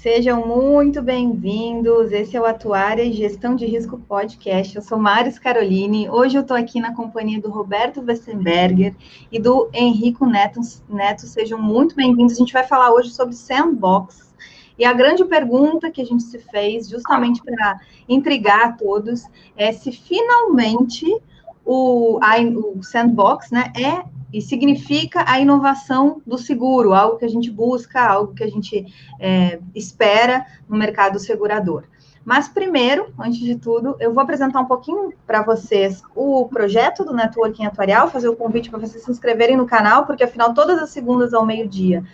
Sejam muito bem-vindos. Esse é o Atuária e Gestão de Risco Podcast. Eu sou Maris Caroline. Hoje eu estou aqui na companhia do Roberto Westenberger e do Henrico Neto. Neto, sejam muito bem-vindos. A gente vai falar hoje sobre sandbox. E a grande pergunta que a gente se fez, justamente para intrigar a todos, é se finalmente o, a, o sandbox né, é e significa a inovação do seguro, algo que a gente busca, algo que a gente é, espera no mercado segurador. Mas primeiro, antes de tudo, eu vou apresentar um pouquinho para vocês o projeto do Networking Atuarial, fazer o convite para vocês se inscreverem no canal, porque afinal, todas as segundas ao meio-dia,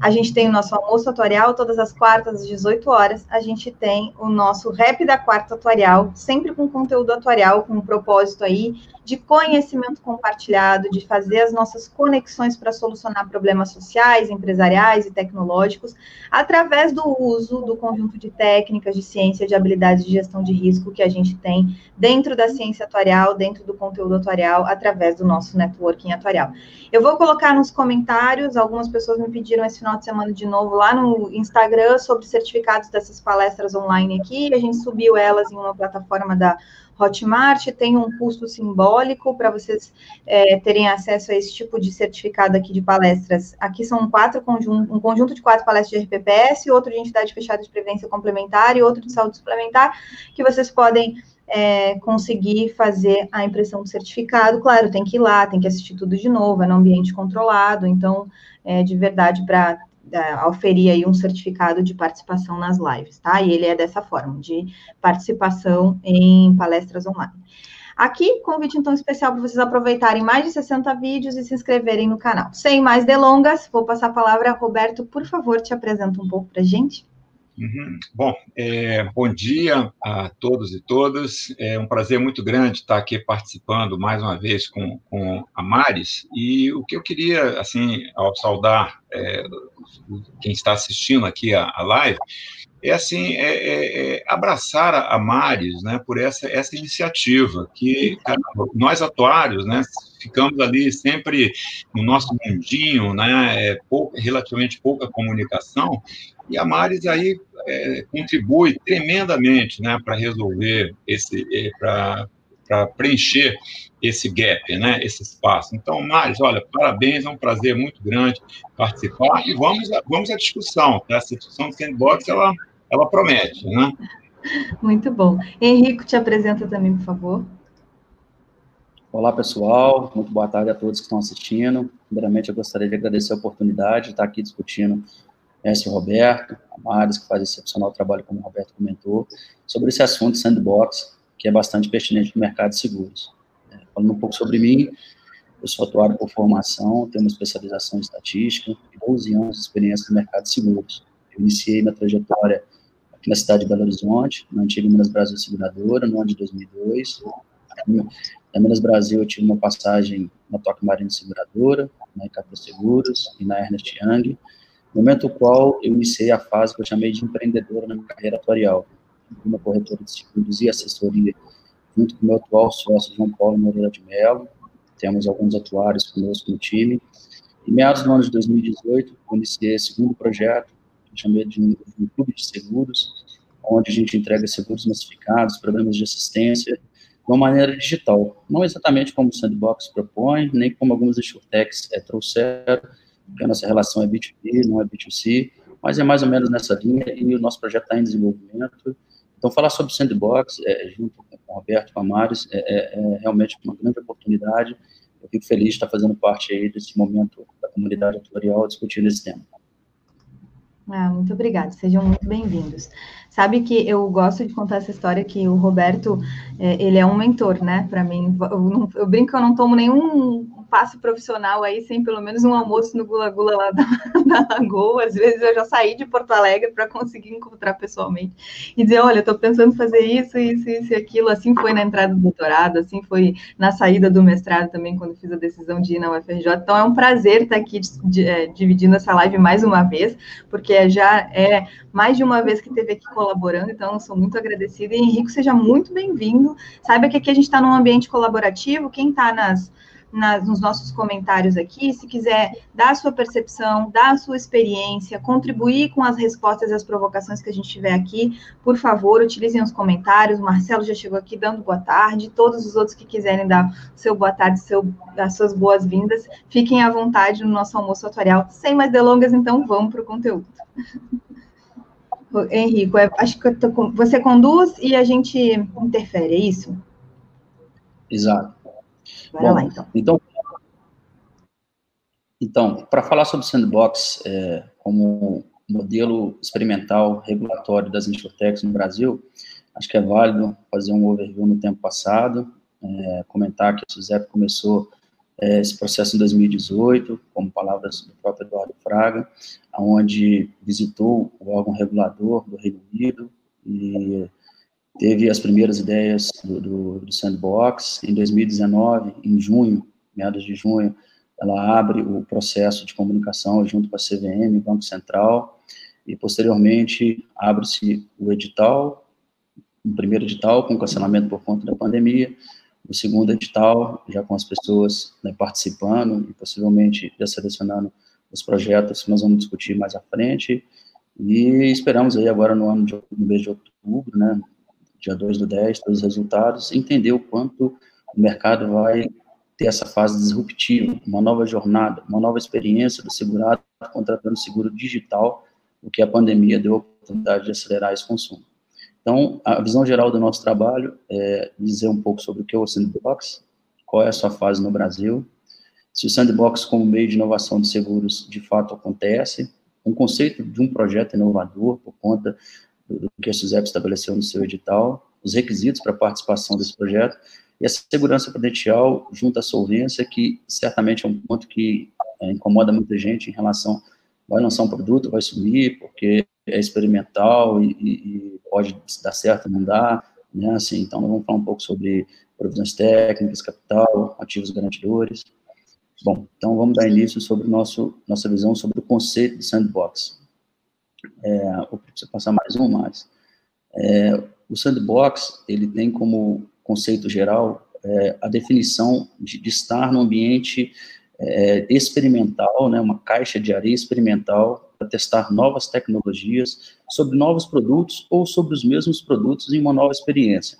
a gente tem o nosso almoço atuarial, todas as quartas às 18 horas, a gente tem o nosso rap da quarta atuarial, sempre com conteúdo atuarial, com um propósito aí de conhecimento compartilhado, de fazer as nossas conexões para solucionar problemas sociais, empresariais e tecnológicos, através do uso do conjunto de técnicas de ciência, de habilidades de gestão de risco que a gente tem dentro da ciência atuarial, dentro do conteúdo atuarial, através do nosso networking atuarial. Eu vou colocar nos comentários, algumas pessoas me pediram esse final de semana de novo lá no Instagram sobre certificados dessas palestras online aqui, a gente subiu elas em uma plataforma da Hotmart tem um custo simbólico para vocês é, terem acesso a esse tipo de certificado aqui de palestras. Aqui são quatro conjuntos, um conjunto de quatro palestras de RPPS, outro de entidade fechada de previdência complementar e outro de saúde suplementar, que vocês podem é, conseguir fazer a impressão do certificado. Claro, tem que ir lá, tem que assistir tudo de novo, é no ambiente controlado, então, é, de verdade, para oferir aí um certificado de participação nas lives, tá? E ele é dessa forma, de participação em palestras online. Aqui, convite então especial para vocês aproveitarem mais de 60 vídeos e se inscreverem no canal. Sem mais delongas, vou passar a palavra a Roberto, por favor, te apresenta um pouco para gente. Uhum. Bom, é, bom dia a todos e todas. É um prazer muito grande estar aqui participando mais uma vez com, com a Maris. E o que eu queria, assim, ao saudar é, quem está assistindo aqui a, a live, é assim é, é, é abraçar a Maris, né, por essa essa iniciativa que caramba, nós atuários, né, ficamos ali sempre no nosso mundinho, né, é, relativamente pouca comunicação e a Maris aí é, contribui tremendamente né, para resolver esse, é, para preencher esse gap, né, esse espaço. Então, Maris, olha, parabéns, é um prazer muito grande participar e vamos, vamos à discussão. Tá? Essa discussão do sandbox, ela, ela promete, né? Muito bom. Henrico, te apresenta também, por favor. Olá, pessoal. Muito boa tarde a todos que estão assistindo. Primeiramente, eu gostaria de agradecer a oportunidade de estar aqui discutindo o Roberto, a Maris, que faz excepcional trabalho, como o Roberto comentou, sobre esse assunto sandbox, que é bastante pertinente no mercado de seguros. É, falando um pouco sobre mim, eu sou atuário por formação, tenho uma especialização em estatística e 12 anos de experiência no mercado de seguros. Eu iniciei minha trajetória aqui na cidade de Belo Horizonte, na antiga Minas Brasil Seguradora, no ano de 2002. Na Minas Brasil, eu tive uma passagem na Toque Marino Seguradora, na Icata Seguros e na Ernest Young, momento no qual eu iniciei a fase que eu chamei de empreendedora na minha carreira atuarial, uma corretora de seguros e assessoria, junto com o meu atual sócio, João Paulo Moreira de Mello, temos alguns atuários conosco no time, em meados do ano de 2018, eu iniciei esse segundo projeto, que chamei de um, clube de seguros, onde a gente entrega seguros massificados, programas de assistência, uma maneira digital, não exatamente como o Sandbox propõe, nem como algumas insurtechs é, trouxeram, porque a nossa relação é B2B, não é B2C, mas é mais ou menos nessa linha e o nosso projeto está em desenvolvimento. Então, falar sobre Sandbox, é, junto com o Roberto, com a Maris, é, é, é, realmente uma grande oportunidade. Eu fico feliz de estar fazendo parte aí desse momento da comunidade atuarial discutindo esse tema. Ah, muito obrigada, sejam muito bem-vindos. Sabe que eu gosto de contar essa história que o Roberto, é, ele é um mentor, né, para mim. Eu, eu, brinco que eu não tomo nenhum passo profissional aí sem pelo menos um almoço no Gula Gula lá da, da Lagoa. Às vezes eu já saí de Porto Alegre para conseguir encontrar pessoalmente e dizer, olha, estou pensando em fazer isso, isso, isso e aquilo. Assim foi na entrada do doutorado, assim foi na saída do mestrado também, quando fiz a decisão de ir na UFRJ. Então é um prazer estar aqui de, de, é, dividindo essa live mais uma vez, porque já é mais de uma vez que esteve aqui colaborando, então sou muito agradecida. E Henrico, seja muito bem-vindo. Saiba que aqui a gente está num ambiente colaborativo, quem está nas nas, nos nossos comentários aqui. Se quiser dar a sua percepção, dar a sua experiência, contribuir com as respostas e as provocações que a gente tiver aqui, por favor, utilizem os comentários. O Marcelo já chegou aqui dando boa tarde. Todos os outros que quiserem dar seu boa tarde, seu, as suas boas-vindas, fiquem à vontade no nosso almoço atuarial. Sem mais delongas, então, vamos para o conteúdo. Henrico, é, acho que tô, você conduz e a gente interfere, é isso? Exato. Bora Bom, lá, então. Então, então para falar sobre o sandbox é, como modelo experimental regulatório das insurtechs no Brasil, acho que é válido fazer um overview no tempo passado, é, comentar que a SUSEP começou é, esse processo em 2018, como palavras do próprio Eduardo Fraga, onde visitou o órgão regulador do Reino Unido e teve as primeiras ideias do, do, do Sandbox. Em 2019, em junho, meados de junho, ela abre o processo de comunicação junto com a CVM, Banco Central, e posteriormente abre-se o edital, o primeiro edital com cancelamento por conta da pandemia, o segundo edital já com as pessoas né, participando e possivelmente já selecionando os projetos que nós vamos discutir mais à frente, e esperamos aí agora no ano de, no mês de outubro, né, dia 2 do 10, todos os resultados, entender o quanto o mercado vai ter essa fase disruptiva, uma nova jornada, uma nova experiência do segurado contratando seguro digital, o que a pandemia deu a oportunidade de acelerar esse consumo. Então, a visão geral do nosso trabalho é dizer um pouco sobre o que é o Sandbox, qual é a sua fase no Brasil, se o Sandbox como meio de inovação de seguros de fato acontece, um conceito de um projeto inovador por conta do que a SUSEP estabeleceu no seu edital, os requisitos para participação desse projeto, e a segurança prudencial junto à solvência, que certamente é um ponto que é, incomoda muita gente em relação, vai lançar um produto, vai sumir, porque é experimental e, e pode dar certo, não dá, né, assim, então vamos falar um pouco sobre provisões técnicas, capital, ativos garantidores. Bom, então vamos dar início sobre nosso, nossa visão sobre o conceito de sandbox. É, vou precisar passar mais um, mais. É, o sandbox, ele tem como conceito geral é, a definição de, de, estar no ambiente é, experimental, né, uma caixa de areia experimental para testar novas tecnologias sobre novos produtos ou sobre os mesmos produtos em uma nova experiência.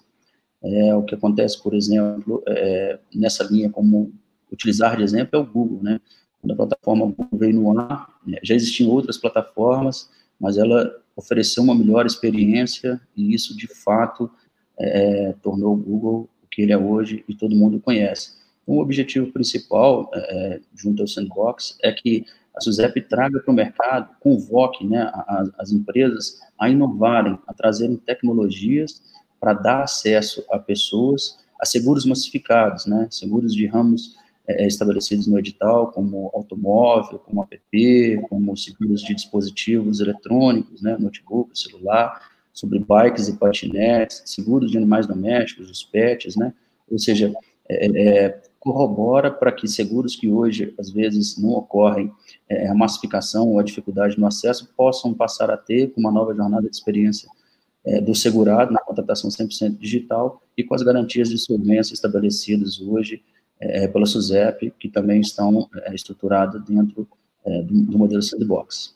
É, o que acontece, por exemplo, é, nessa linha como utilizar de exemplo é o Google, né? Quando a plataforma Google veio no ar, já existiam outras plataformas, mas ela ofereceu uma melhor experiência e isso, de fato, é, tornou o Google o que ele é hoje e todo mundo conhece. Então, o objetivo principal, é, junto ao Sandbox, é que a SUSEP traga para o mercado, convoque né, a, as empresas a inovarem, a trazerem tecnologias para dar acesso a pessoas a seguros massificados, né, seguros de ramos é, estabelecidos no edital, como automóvel, como app, como seguros de dispositivos eletrônicos, né, notebook, celular, sobre bikes e patinetes, seguros de animais domésticos, os pets, né, ou seja, é, é, corrobora para que seguros que hoje, às vezes, não ocorrem é, a massificação ou a dificuldade no acesso, possam passar a ter uma nova jornada de experiência é, do segurado na contratação 100% digital e com as garantias de solvência estabelecidas hoje é, pela SUSEP, que também estão é, estruturadas dentro é, do, do, modelo sandbox.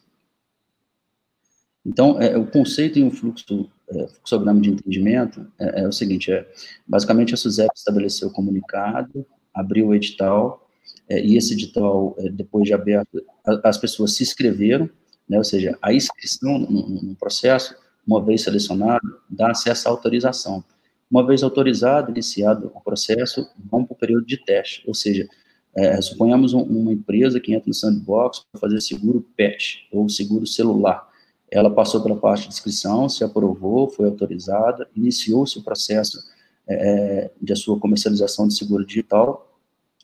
Então, é, o conceito em um fluxo, é, fluxograma de entendimento é, é, o seguinte, é, basicamente a SUSEP estabeleceu o comunicado, abriu o edital, é, e esse edital, depois de aberto, as pessoas se inscreveram, né, ou seja, a inscrição no, no processo, uma vez selecionado, dá acesso à autorização. Uma vez autorizado, iniciado o processo, vamos para o período de teste, ou seja, é, suponhamos um, uma empresa que entra no sandbox para fazer seguro PET, ou seguro celular. Ela passou pela parte de inscrição, se aprovou, foi autorizada, iniciou-se o processo é, de a sua comercialização de seguro digital.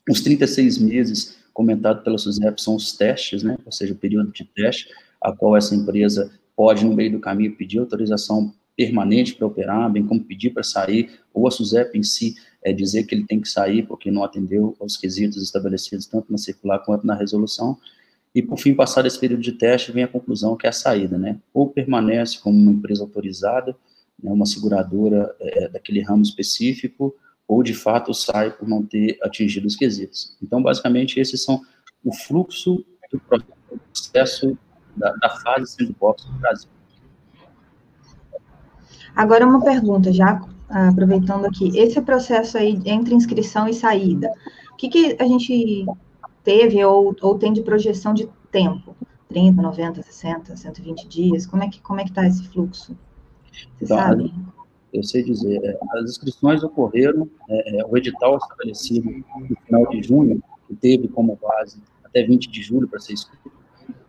Os 36 meses comentado pela SUSEP são os testes, né, ou seja, o período de teste, a qual essa empresa pode, no meio do caminho, pedir autorização permanente para operar, bem como pedir para sair, ou a SUSEP em si é, dizer que ele tem que sair porque não atendeu aos quesitos estabelecidos tanto na circular quanto na resolução, e por fim, passado esse período de teste, vem a conclusão que é a saída, né? Ou permanece como uma empresa autorizada, né, uma seguradora é, daquele ramo específico, ou de fato sai por não ter atingido os quesitos. Então, basicamente, esses são o fluxo do processo da, da fase sandbox no Brasil. Agora, uma pergunta, já aproveitando aqui. Esse processo aí entre inscrição e saída, o que, que a gente teve ou, ou tem de projeção de tempo? 30, 90, 60, 120 dias? Como é que como é que está esse fluxo? Você então, sabe? Eu sei dizer, é, as inscrições ocorreram, é, é, o edital estabelecido no final de junho, que teve como base até 20 de julho para ser escrito,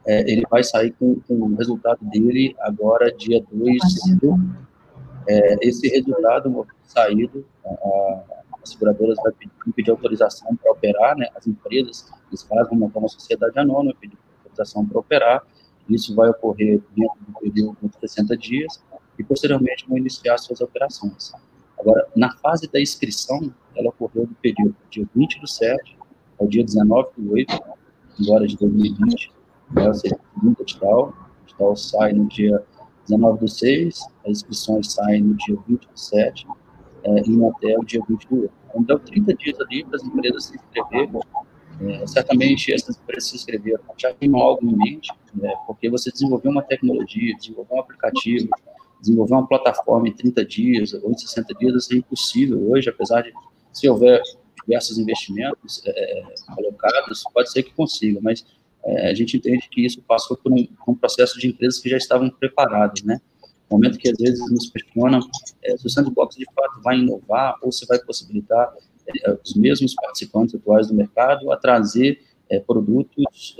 é, ele vai sair com, com, o resultado dele agora, dia 2 de é, esse resultado saído, as seguradoras vão pedir, pedir autorização para operar, né, as empresas, eles fazem montar uma sociedade anônima, pedir autorização para operar, isso vai ocorrer dentro do período de 60 dias, e posteriormente vão iniciar suas operações. Agora, na fase da inscrição, ela ocorreu do período dia 20 do 7 ao dia 19 do 8, agora de 2020, né, ou seja, segundo edital, o edital sai no dia 19 do 6, as inscrições saem no dia 20 do 7, é, indo até o dia 20 do 8. Então, 30 dias ali para as empresas se inscreverem, é, certamente essas empresas se inscreveram já tem algo em né, porque você desenvolveu uma tecnologia, desenvolveu um aplicativo, desenvolver uma plataforma em 30 dias ou em 60 dias, é impossível hoje, apesar de, se houver diversos investimentos é, colocados, pode ser que consiga, mas é, a gente entende que isso passou por um, um, processo de empresas que já estavam preparadas, né? Momento que às vezes nos questiona é, se o sandbox de fato vai inovar ou se vai possibilitar é, os mesmos participantes atuais do mercado a trazer é, produtos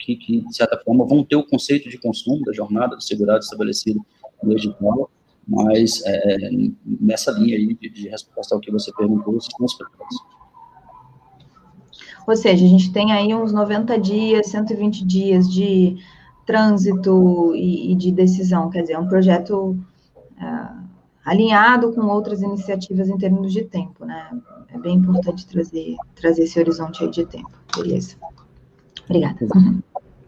que, que, de certa forma, vão ter o conceito de consumo da jornada do segurado estabelecido no edital, mas é, nessa linha aí de, de, resposta ao que você perguntou, são os propostos. Ou seja, a gente tem aí uns 90 dias, 120 dias de trânsito e, e de decisão, quer dizer, é um projeto é, alinhado com outras iniciativas em termos de tempo, né? É bem importante trazer, trazer esse horizonte aí de tempo. Beleza. Obrigada.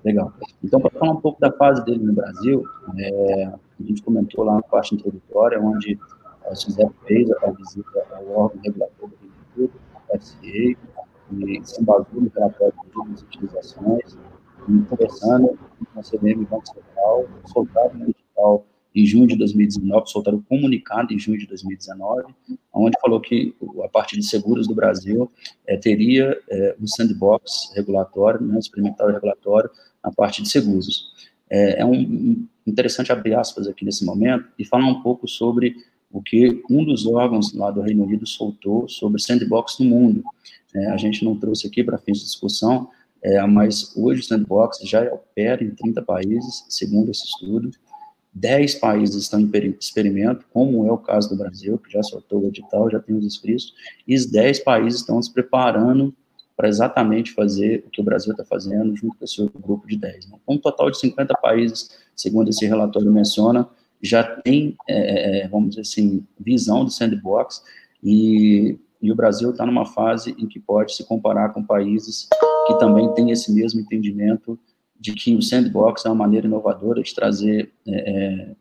Legal. Então, para falar um pouco da fase dele no Brasil, é, a gente comentou lá na parte introdutória, onde a SUSEP fez a visita ao órgão regulator do o FCA, e se embasou no relatório de utilizações, e conversando com a CVM Banco Central, soltaram no edital em junho de 2019, soltaram o comunicado em junho de 2019, onde falou que a parte de seguros do Brasil é, teria é, um sandbox regulatório, né, experimental regulatório, na parte de seguros. É, é um, interessante abrir aspas aqui nesse momento e falar um pouco sobre o que um dos órgãos lá do Reino Unido soltou sobre sandbox no mundo. É, a gente não trouxe aqui para fins de discussão, é, mas hoje o sandbox já opera em 30 países, segundo esse estudo. 10 países estão em experimento, como é o caso do Brasil, que já soltou o edital, já tem os inscritos, e os 10 países estão se preparando para exatamente fazer o que o Brasil está fazendo junto com esse outro grupo de 10. Né? Um total de 50 países, segundo esse relatório menciona, já tem, é, é, vamos dizer assim, visão do sandbox e, e o Brasil está numa fase em que pode se comparar com países que também têm esse mesmo entendimento de que o sandbox é uma maneira inovadora de trazer é, é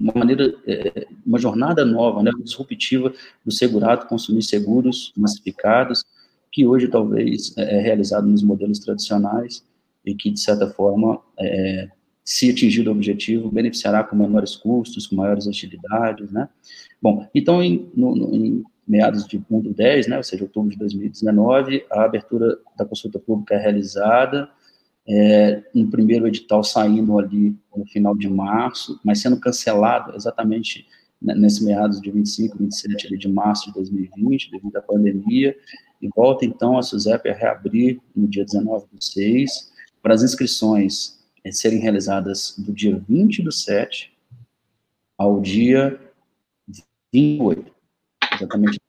uma maneira, é, uma jornada nova, né, disruptiva do segurado consumir seguros massificados, que hoje talvez é, é realizado nos modelos tradicionais e que, de certa forma, é, se atingir o objetivo, beneficiará com menores custos, com maiores agilidades, né? Bom, então, em, no, em meados de 1 do 10, né, ou seja, outubro de 2019, a abertura da consulta pública é realizada, é, um primeiro edital saindo ali no final de março, mas sendo cancelado exatamente nesse meados de 25, 27 de março de 2020, devido à pandemia, e volta então a SUSEP a reabrir no dia 19 do 6, para as inscrições eh, serem realizadas do dia 20 do 7 ao dia 28. Exatamente.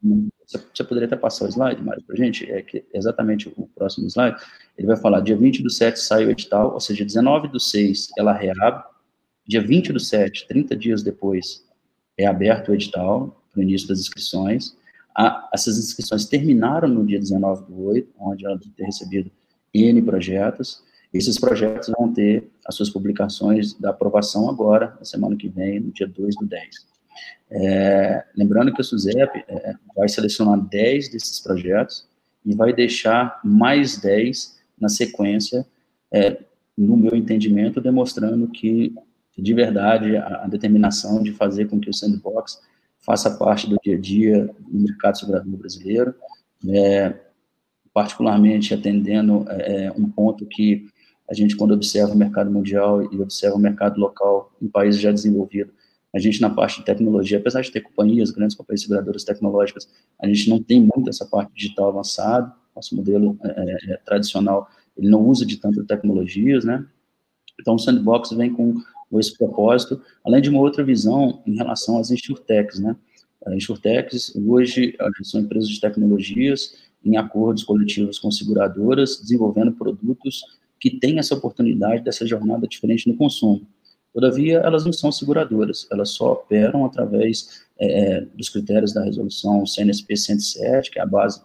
Você poderia até passar o slide, Mário, para a gente? É que exatamente o próximo slide. Ele vai falar: dia 20 do 7 sai o edital, ou seja, 19 do 6 ela reabre, dia 20 do 7, 30 dias depois, é aberto o edital para o início das inscrições. A, essas inscrições terminaram no dia 19 do 8, onde ela ter recebido N projetos. Esses projetos vão ter as suas publicações da aprovação agora, na semana que vem, no dia 2 do 10. É, lembrando que a SUSEP é, vai selecionar 10 desses projetos e vai deixar mais 10 na sequência, é, no meu entendimento, demonstrando que, de verdade, a, a, determinação de fazer com que o sandbox faça parte do dia a dia do mercado segurador brasileiro, é, particularmente atendendo é, é, um ponto que a gente, quando observa o mercado mundial e observa o mercado local em países já desenvolvidos, a gente, na parte de tecnologia, apesar de ter companhias, grandes companhias seguradoras tecnológicas, a gente não tem muito essa parte digital avançada. Nosso modelo é, é, é, tradicional, ele não usa de tantas tecnologias, né? Então, o Sandbox vem com esse propósito, além de uma outra visão em relação às insurtechs, né? As insurtechs, hoje, são empresas de tecnologias em acordos coletivos com seguradoras, desenvolvendo produtos que têm essa oportunidade dessa jornada diferente no consumo. Todavia, elas não são seguradoras, elas só operam através é, é dos critérios da resolução CNSP 107, que é a base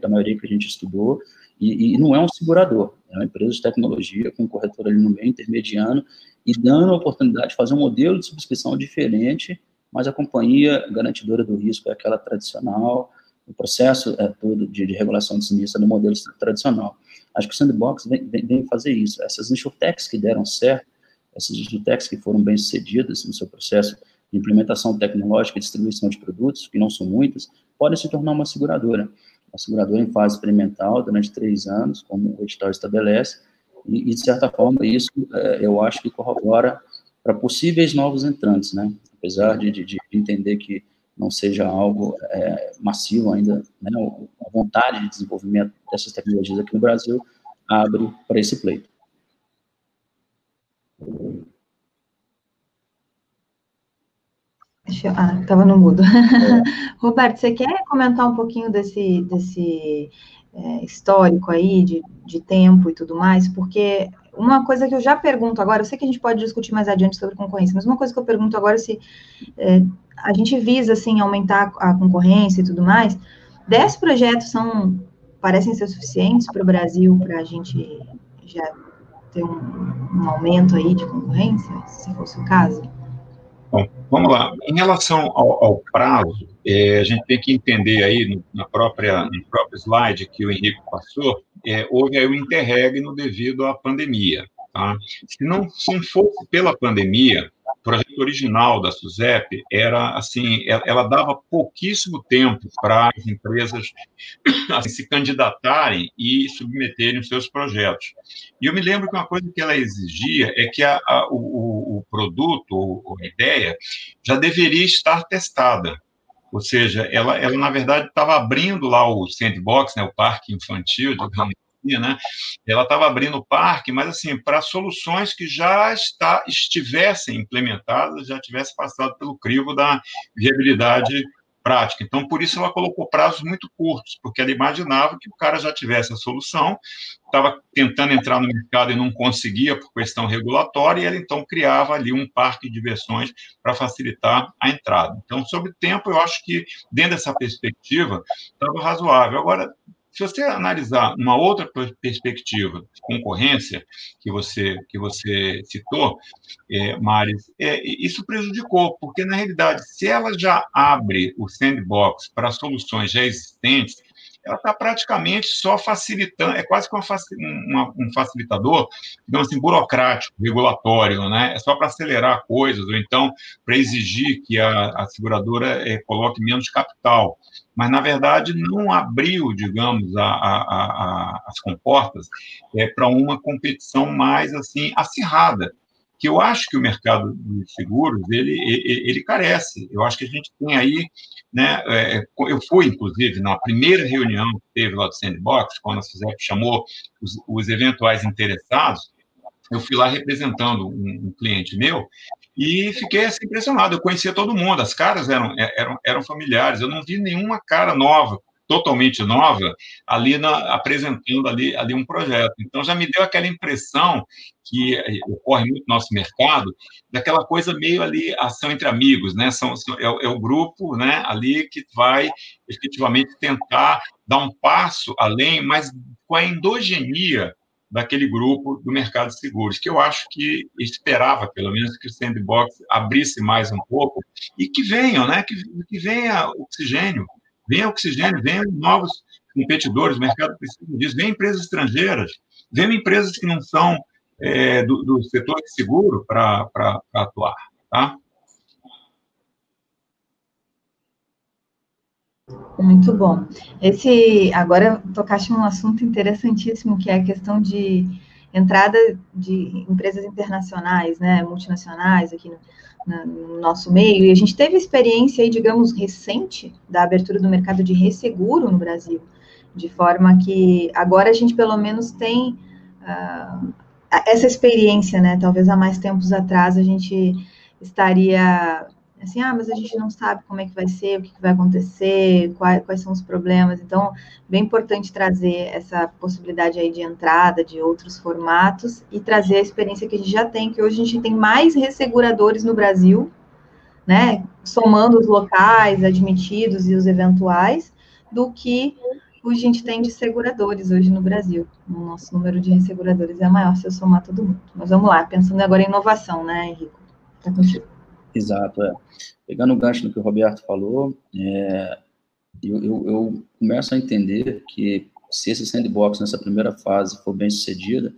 da maioria que a gente estudou, e, e, não é um segurador, é uma empresa de tecnologia com um corretor ali no meio, intermediano, e dando a oportunidade de fazer um modelo de subscrição diferente, mas a companhia garantidora do risco é aquela tradicional, o processo é todo de, de regulação de sinistro no modelo tradicional. Acho que o Sandbox vem, vem, vem fazer isso. Essas insurtechs que deram certo, essas insurtechs que foram bem sucedidas no seu processo de implementação tecnológica e distribuição de produtos, que não são muitas, podem se tornar uma seguradora. Uma seguradora em fase experimental durante três anos, como o edital estabelece, e, e de certa forma, isso é, eu acho que corrobora para possíveis novos entrantes, né? Apesar de, de, de entender que não seja algo é, massivo ainda, né, a vontade de desenvolvimento dessas tecnologias aqui no Brasil abre para esse pleito. Ah, estava no mudo. É. Roberto, você quer comentar um pouquinho desse, desse é, histórico aí, de, de tempo e tudo mais? Porque uma coisa que eu já pergunto agora, eu sei que a gente pode discutir mais adiante sobre concorrência, mas uma coisa que eu pergunto agora é se é, a gente visa, assim, aumentar a concorrência e tudo mais, 10 projetos são, parecem ser suficientes para o Brasil, para a gente já ter um, um, aumento aí de concorrência, se fosse o caso? Bom, vamos lá. Em relação ao, ao prazo, é, a gente tem que entender aí, no, na própria, no próprio slide que o Henrique passou, é, houve aí um interregno devido à pandemia. Tá? Se não, se fosse pela pandemia, projeto original da SUSEP era assim, ela, dava pouquíssimo tempo para as empresas assim, se candidatarem e submeterem os seus projetos. E eu me lembro que uma coisa que ela exigia é que a, a, o, o, produto, a ideia, já deveria estar testada. Ou seja, ela, ela na verdade estava abrindo lá o sandbox, né, o parque infantil, digamos né? Ela estava abrindo o parque, mas assim, para soluções que já está, estivessem implementadas, já tivessem passado pelo crivo da viabilidade prática. Então, por isso ela colocou prazos muito curtos, porque ela imaginava que o cara já tivesse a solução, estava tentando entrar no mercado e não conseguia por questão regulatória, e ela então criava ali um parque de versões para facilitar a entrada. Então, sobre tempo, eu acho que dentro dessa perspectiva estava razoável. Agora, se você analisar uma outra perspectiva de concorrência que você que você citou, é, Maris, é, isso prejudicou, porque na realidade, se ela já abre o sandbox para soluções já existentes, ela está praticamente só facilitando, é quase que uma, uma, um facilitador, digamos assim, burocrático, regulatório, né? É só para acelerar coisas, ou então para exigir que a, a seguradora é, coloque menos capital. Mas, na verdade, não abriu, digamos, a, a, as comportas é, para uma competição mais, assim, acirrada que eu acho que o mercado de seguros ele, ele, ele, carece. Eu acho que a gente tem aí, né? É, eu fui inclusive na primeira reunião que teve lá do Sandbox, quando a SUSEP chamou os, os, eventuais interessados, eu fui lá representando um, um, cliente meu e fiquei assim, impressionado. Eu conhecia todo mundo, as caras eram, eram, eram familiares. Eu não vi nenhuma cara nova totalmente nova ali na, apresentando ali, ali um projeto. Então já me deu aquela impressão que eh, ocorre muito no nosso mercado, daquela coisa meio ali ação entre amigos, né? São, são é, é, o grupo, né? Ali que vai efetivamente tentar dar um passo além, mas com a endogenia daquele grupo do mercado de seguros, que eu acho que esperava, pelo menos, que o sandbox abrisse mais um pouco e que venham, né? Que, que venha oxigênio, venha oxigênio, venham novos competidores, o mercado precisa disso, venham empresas estrangeiras, venham empresas que não são é, do, do, setor de seguro para atuar, tá? Muito bom. Esse agora tocaste num assunto interessantíssimo que é a questão de entrada de empresas internacionais, né, multinacionais aqui no, no nosso meio. E a gente teve experiência aí, digamos, recente da abertura do mercado de resseguro no Brasil, de forma que agora a gente pelo menos tem uh, essa experiência, né? Talvez há mais tempos atrás a gente estaria assim, ah, mas a gente não sabe como é que vai ser, o que, vai acontecer, quais, quais são os problemas. Então, bem importante trazer essa possibilidade aí de entrada de outros formatos e trazer a experiência que a gente já tem, que hoje a gente tem mais resseguradores no Brasil, né, somando os locais admitidos e os eventuais, do que a gente tem de seguradores hoje no Brasil. O nosso número de resseguradores é maior se eu somar todo mundo. Mas vamos lá, pensando agora em inovação, né, Henrico? Está contigo. Exato, é. Pegando o gancho no que o Roberto falou, é, eu, eu, eu, começo a entender que se esse sandbox nessa primeira fase for bem sucedida,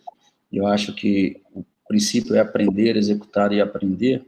eu acho que o princípio é aprender, executar e aprender,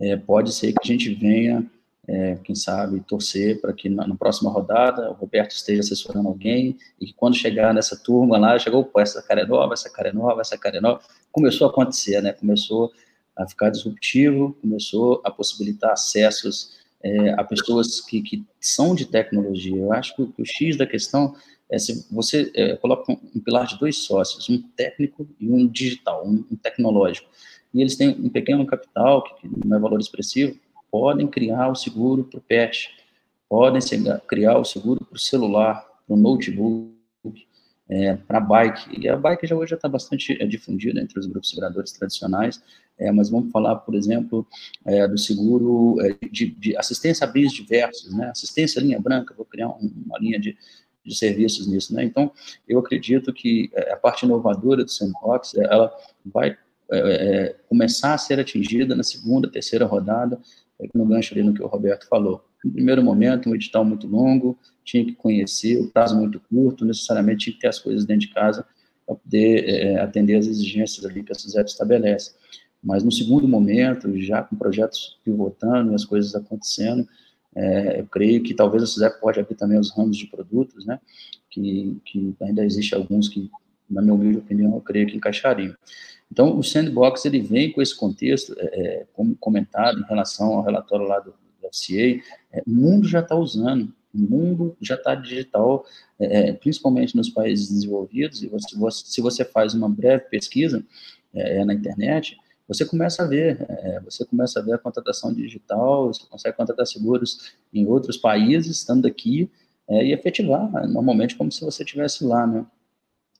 é, pode ser que a gente venha, é, quem sabe, torcer para que na, na, próxima rodada o Roberto esteja assessorando alguém e que quando chegar nessa turma lá, chegou, pô, essa cara é nova, essa cara é nova, essa cara é nova, começou a acontecer, né, começou a ficar disruptivo, começou a possibilitar acessos é, a pessoas que, que são de tecnologia. Eu acho que, que o X da questão é se você é, coloca um, um, pilar de dois sócios, um técnico e um digital, um, um tecnológico, e eles têm um pequeno capital, que, que não é valor expressivo, podem criar o seguro para o pet, podem criar o seguro para o celular, para o notebook, é, para bike. E a bike já hoje já está bastante é, difundida entre os grupos seguradores tradicionais, é, mas vamos falar, por exemplo, é, do seguro é, de, de, assistência a bens diversos, né? assistência linha branca, vou criar um, uma linha de, de serviços nisso. Né? Então, eu acredito que é, a parte inovadora do Sandbox, ela vai começar a ser atingida na segunda, terceira rodada, no gancho ali no que o Roberto falou. No primeiro momento, um edital muito longo, tinha que conhecer, o prazo muito curto, necessariamente tinha que ter as coisas dentro de casa para poder é, atender as exigências ali que a SUSEP estabelece. Mas no segundo momento, já com projetos pivotando as coisas acontecendo, é, eu creio que talvez a SUSEP pode abrir também os ramos de produtos, né, que, que ainda existe alguns que, na minha humilde opinião, eu creio que encaixariam. Então, o Sandbox, ele vem com esse contexto, é como comentado em relação ao relatório lá do, FCA, é, o mundo já está usando, o mundo já está digital, é, é, principalmente nos países desenvolvidos, e você, você, se você faz uma breve pesquisa é, na internet, você começa a ver, é, você começa a ver a contratação digital, você consegue contratar seguros em outros países, estando aqui, é, e efetivar, normalmente como se você estivesse lá, né?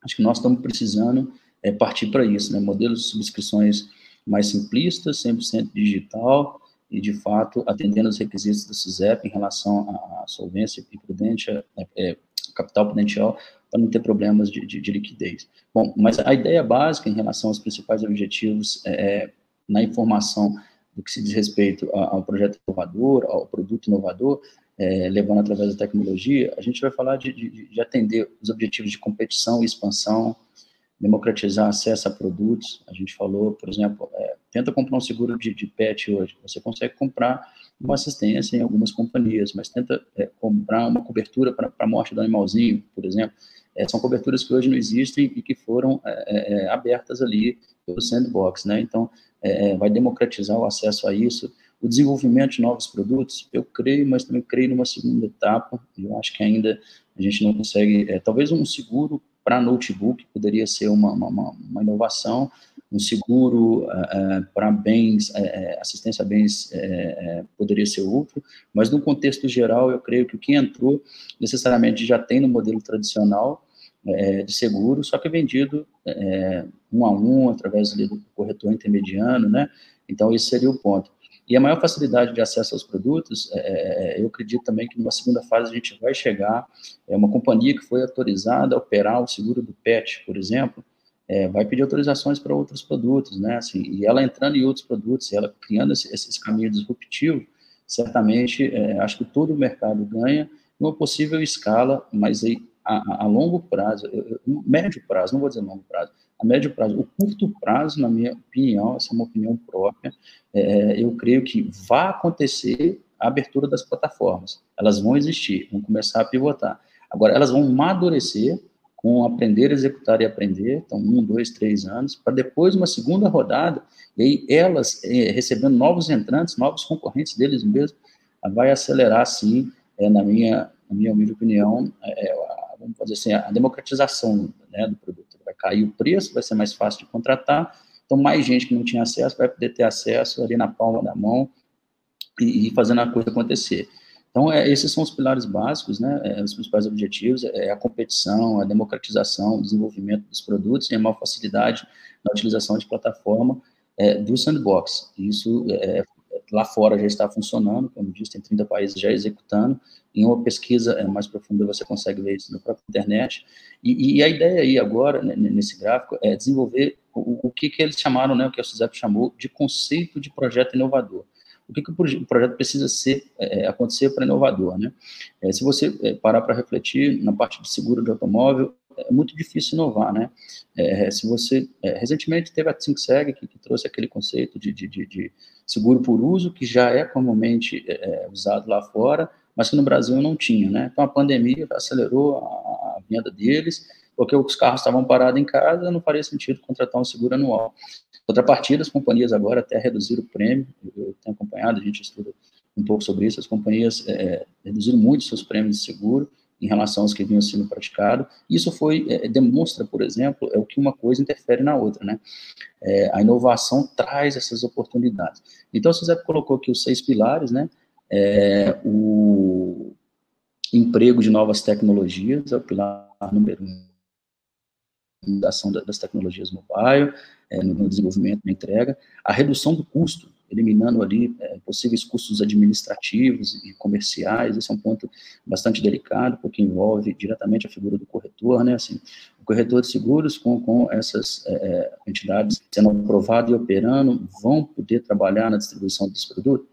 Acho que nós estamos precisando é, partir para isso, né? Modelos de subscrições mais simplistas, 100% digital, e, de fato, atendendo os requisitos do SUSEP em relação à solvência e prudência, é, é, capital prudencial, para não ter problemas de, de, de, liquidez. Bom, mas a ideia básica em relação aos principais objetivos é, é na informação do que se diz respeito ao projeto inovador, ao produto inovador, é, levando através da tecnologia, a gente vai falar de, de, atender os objetivos de competição e expansão, democratizar acesso a produtos. A gente falou, por exemplo, é, tenta comprar um seguro de, de, pet hoje, você consegue comprar uma assistência em algumas companhias, mas tenta é, comprar uma cobertura para a morte do animalzinho, por exemplo. É, são coberturas que hoje não existem e que foram é, é, é abertas ali pelo sandbox, né? Então, vai democratizar o acesso a isso. O desenvolvimento de novos produtos, eu creio, mas também creio numa segunda etapa. Eu acho que ainda a gente não consegue, talvez um seguro para notebook poderia ser uma, uma, uma inovação, um seguro uh, para bens, uh, assistência a bens poderia ser outro, mas no contexto geral, eu creio que o que entrou necessariamente já tem no modelo tradicional de seguro, só que vendido um a um, através do corretor intermediano, né? Então, esse seria o ponto. E a maior facilidade de acesso aos produtos, é, eu acredito também que numa segunda fase a gente vai chegar, é uma companhia que foi autorizada a operar o seguro do PET, por exemplo, é, vai pedir autorizações para outros produtos, né? Assim, e ela entrando em outros produtos, ela criando esse, esses caminhos disruptivos, certamente, é, acho que todo o mercado ganha uma possível escala, mas aí, a, a longo prazo, médio prazo, não vou dizer longo prazo, a médio prazo, o curto prazo, na minha opinião, essa é uma opinião própria, é, eu creio que vai acontecer a abertura das plataformas. Elas vão existir, vão começar a pivotar. Agora, elas vão amadurecer com aprender, executar e aprender, então um, dois, três anos, para depois uma segunda rodada, e aí elas é, recebendo novos entrantes, novos concorrentes deles mesmos, vai acelerar, sim, é, na, minha, na minha humilde opinião, é, vamos fazer assim, a democratização né, do produto. Cair o preço, vai ser mais fácil de contratar, então mais gente que não tinha acesso vai poder ter acesso ali na palma da mão e, e fazendo a coisa acontecer. Então, é, esses são os pilares básicos, né, é, os principais objetivos, é a competição, a democratização, o desenvolvimento dos produtos e a maior facilidade na utilização de plataforma é, do sandbox. Isso é, lá fora já está funcionando, como disse, tem 30 países já executando, em uma pesquisa é, mais profunda você consegue ver isso na própria internet, e, e a ideia aí agora, né, nesse gráfico, é desenvolver o, o que, que eles chamaram, né, o que a SUSEP chamou de conceito de projeto inovador. O que, que o projeto precisa ser, é, é acontecer para inovador, né? É, se você é, parar para refletir na parte de seguro de automóvel, é muito difícil inovar, né? É, se você, é, recentemente teve a ThinkSeg que, que trouxe aquele conceito de, de, de, de, seguro por uso, que já é comumente é, usado lá fora, mas que no Brasil não tinha, né? Então a pandemia acelerou a, a venda deles, porque os carros estavam parados em casa, não faria sentido contratar um seguro anual. Contrapartida, as companhias agora até reduziram o prêmio, eu tenho acompanhado, a gente estuda um pouco sobre isso, as companhias é, reduziram muito seus prêmios de seguro em relação aos que vinham sendo praticados. Isso foi, é, demonstra, por exemplo, é o que uma coisa interfere na outra, né? É, a inovação traz essas oportunidades. Então, o Zé colocou aqui os seis pilares, né? É, o emprego de novas tecnologias é o pilar número um da ação das tecnologias mobile, é, no desenvolvimento, na entrega, a redução do custo, eliminando ali é, possíveis custos administrativos e comerciais, esse é um ponto bastante delicado, porque envolve diretamente a figura do corretor, né, assim, o corretor de seguros com, com essas é, é entidades sendo aprovado e operando, vão poder trabalhar na distribuição desse produto?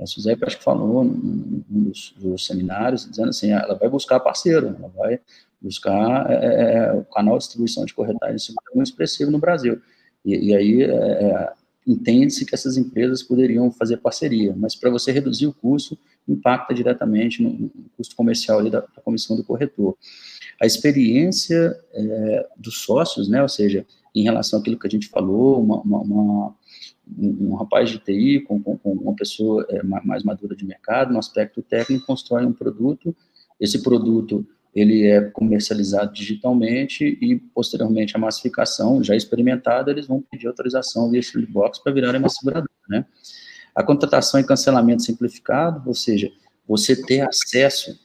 A Suzep, acho que falou num dos, dos, seminários, dizendo assim, ela vai buscar parceiro, ela vai buscar é, é, é, o canal de distribuição de corretagem de seguro muito expressivo no Brasil. E, e aí é, entende-se que essas empresas poderiam fazer parceria, mas para você reduzir o custo, impacta diretamente no, custo comercial da, da, comissão do corretor. A experiência é, dos sócios, né, ou seja, em relação àquilo que a gente falou, uma, uma, uma um, um, rapaz de TI com, com, com uma pessoa é, mais madura de mercado, no aspecto técnico, constrói um produto, esse produto ele é comercializado digitalmente e, posteriormente, a massificação já experimentada, eles vão pedir autorização via box para virarem uma seguradora, né? A contratação e cancelamento simplificado, ou seja, você ter acesso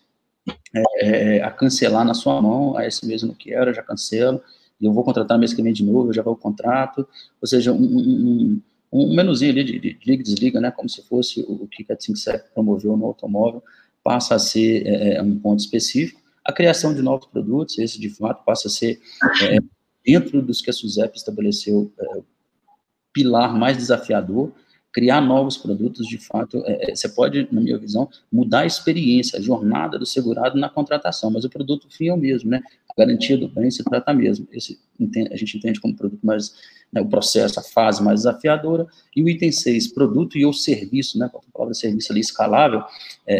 é, a cancelar na sua mão, a esse mesmo que era, já cancelo, e eu vou contratar mês que vem de novo, eu já vou o contrato, ou seja, um, um, um, menuzinho ali de, de liga e desliga, né, como se fosse o, o que a ThinkSec promoveu no automóvel, passa a ser é, é um ponto específico, a criação de novos produtos, esse de fato passa a ser, é, dentro dos que a SUSEP estabeleceu, é, pilar mais desafiador, criar novos produtos, de fato, é, é, você pode, na minha visão, mudar a experiência, a jornada do segurado na contratação, mas o produto fim é o mesmo, né? A garantia do bem se trata mesmo. Esse a gente entende como produto mais, né, o processo, a fase mais desafiadora, e o item 6, produto e ou serviço, né? Com a palavra serviço ali escalável, é,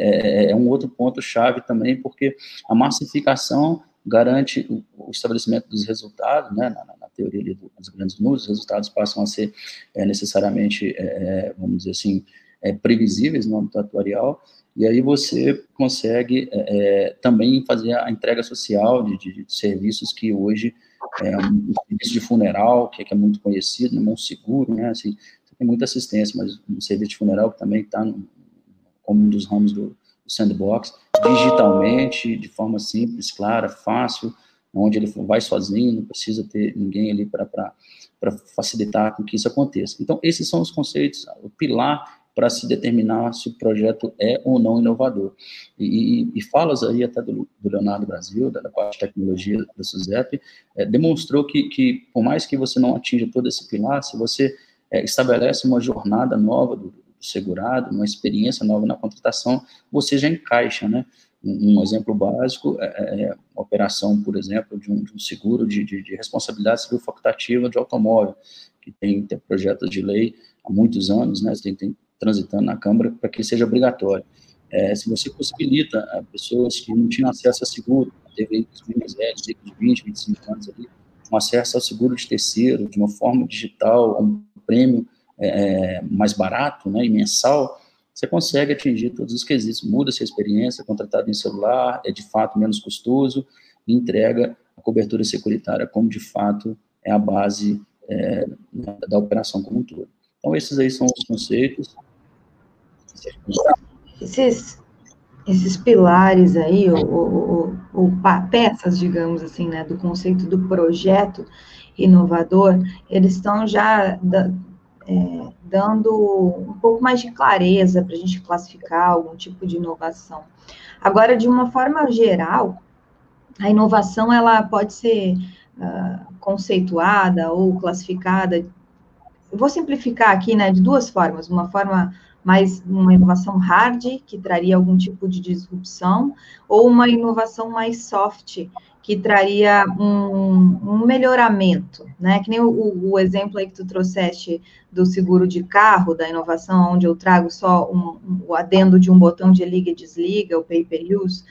é, é um outro ponto-chave também, porque a massificação garante o, estabelecimento dos resultados, né, na, na teoria dos grandes números, os resultados passam a ser é, necessariamente, é, é, vamos dizer assim, é, previsíveis no âmbito atuarial, e aí você consegue é, é, também fazer a entrega social de, de, de serviços que hoje é um serviço de funeral, que, que é muito conhecido, no né, Seguro, né, assim, tem muita assistência, mas um serviço de funeral que também está como um dos ramos do, do sandbox, digitalmente, de forma simples, clara, fácil, onde ele vai sozinho, não precisa ter ninguém ali para facilitar com que isso aconteça. Então, esses são os conceitos, o pilar para se determinar se o projeto é ou não inovador. E, e, e falas aí até do, do, Leonardo Brasil, da, parte de tecnologia da SUSEP, é, demonstrou que, que, por mais que você não atinja todo esse pilar, se você é, estabelece uma jornada nova do, segurado, uma experiência nova na contratação, você já encaixa, né? Um, exemplo básico é, é, é a operação, por exemplo, de um, de um seguro de, de, de, responsabilidade civil facultativa de automóvel, que tem, tem projetos de lei há muitos anos, né? Tem, tem transitando na Câmara para que seja obrigatório. É, se você possibilita a pessoas que não tinham acesso a seguro, teve mais velhos, de 20, 25 anos ali, um acesso ao seguro de terceiro, de uma forma digital, a um prêmio é, é, mais barato né, e mensal, você consegue atingir todos os quesitos. Muda-se a experiência, contratado em celular, é de fato menos custoso, e entrega a cobertura securitária como de fato é a base é, da operação como um todo. Então, esses aí são os conceitos. Esses, esses pilares aí, ou, ou, ou, peças, digamos assim, né, do conceito do projeto inovador, eles estão já é, dando um pouco mais de clareza para a gente classificar algum tipo de inovação. Agora, de uma forma geral, a inovação ela pode ser uh, conceituada ou classificada. Eu vou simplificar aqui, né, de duas formas. Uma forma mais uma inovação hard, que traria algum tipo de disrupção, ou uma inovação mais soft, que traria um, um melhoramento, né? Que nem o, o, exemplo aí que tu trouxeste do seguro de carro, da inovação, onde eu trago só um, um, o adendo de um botão de liga e desliga, o pay per use,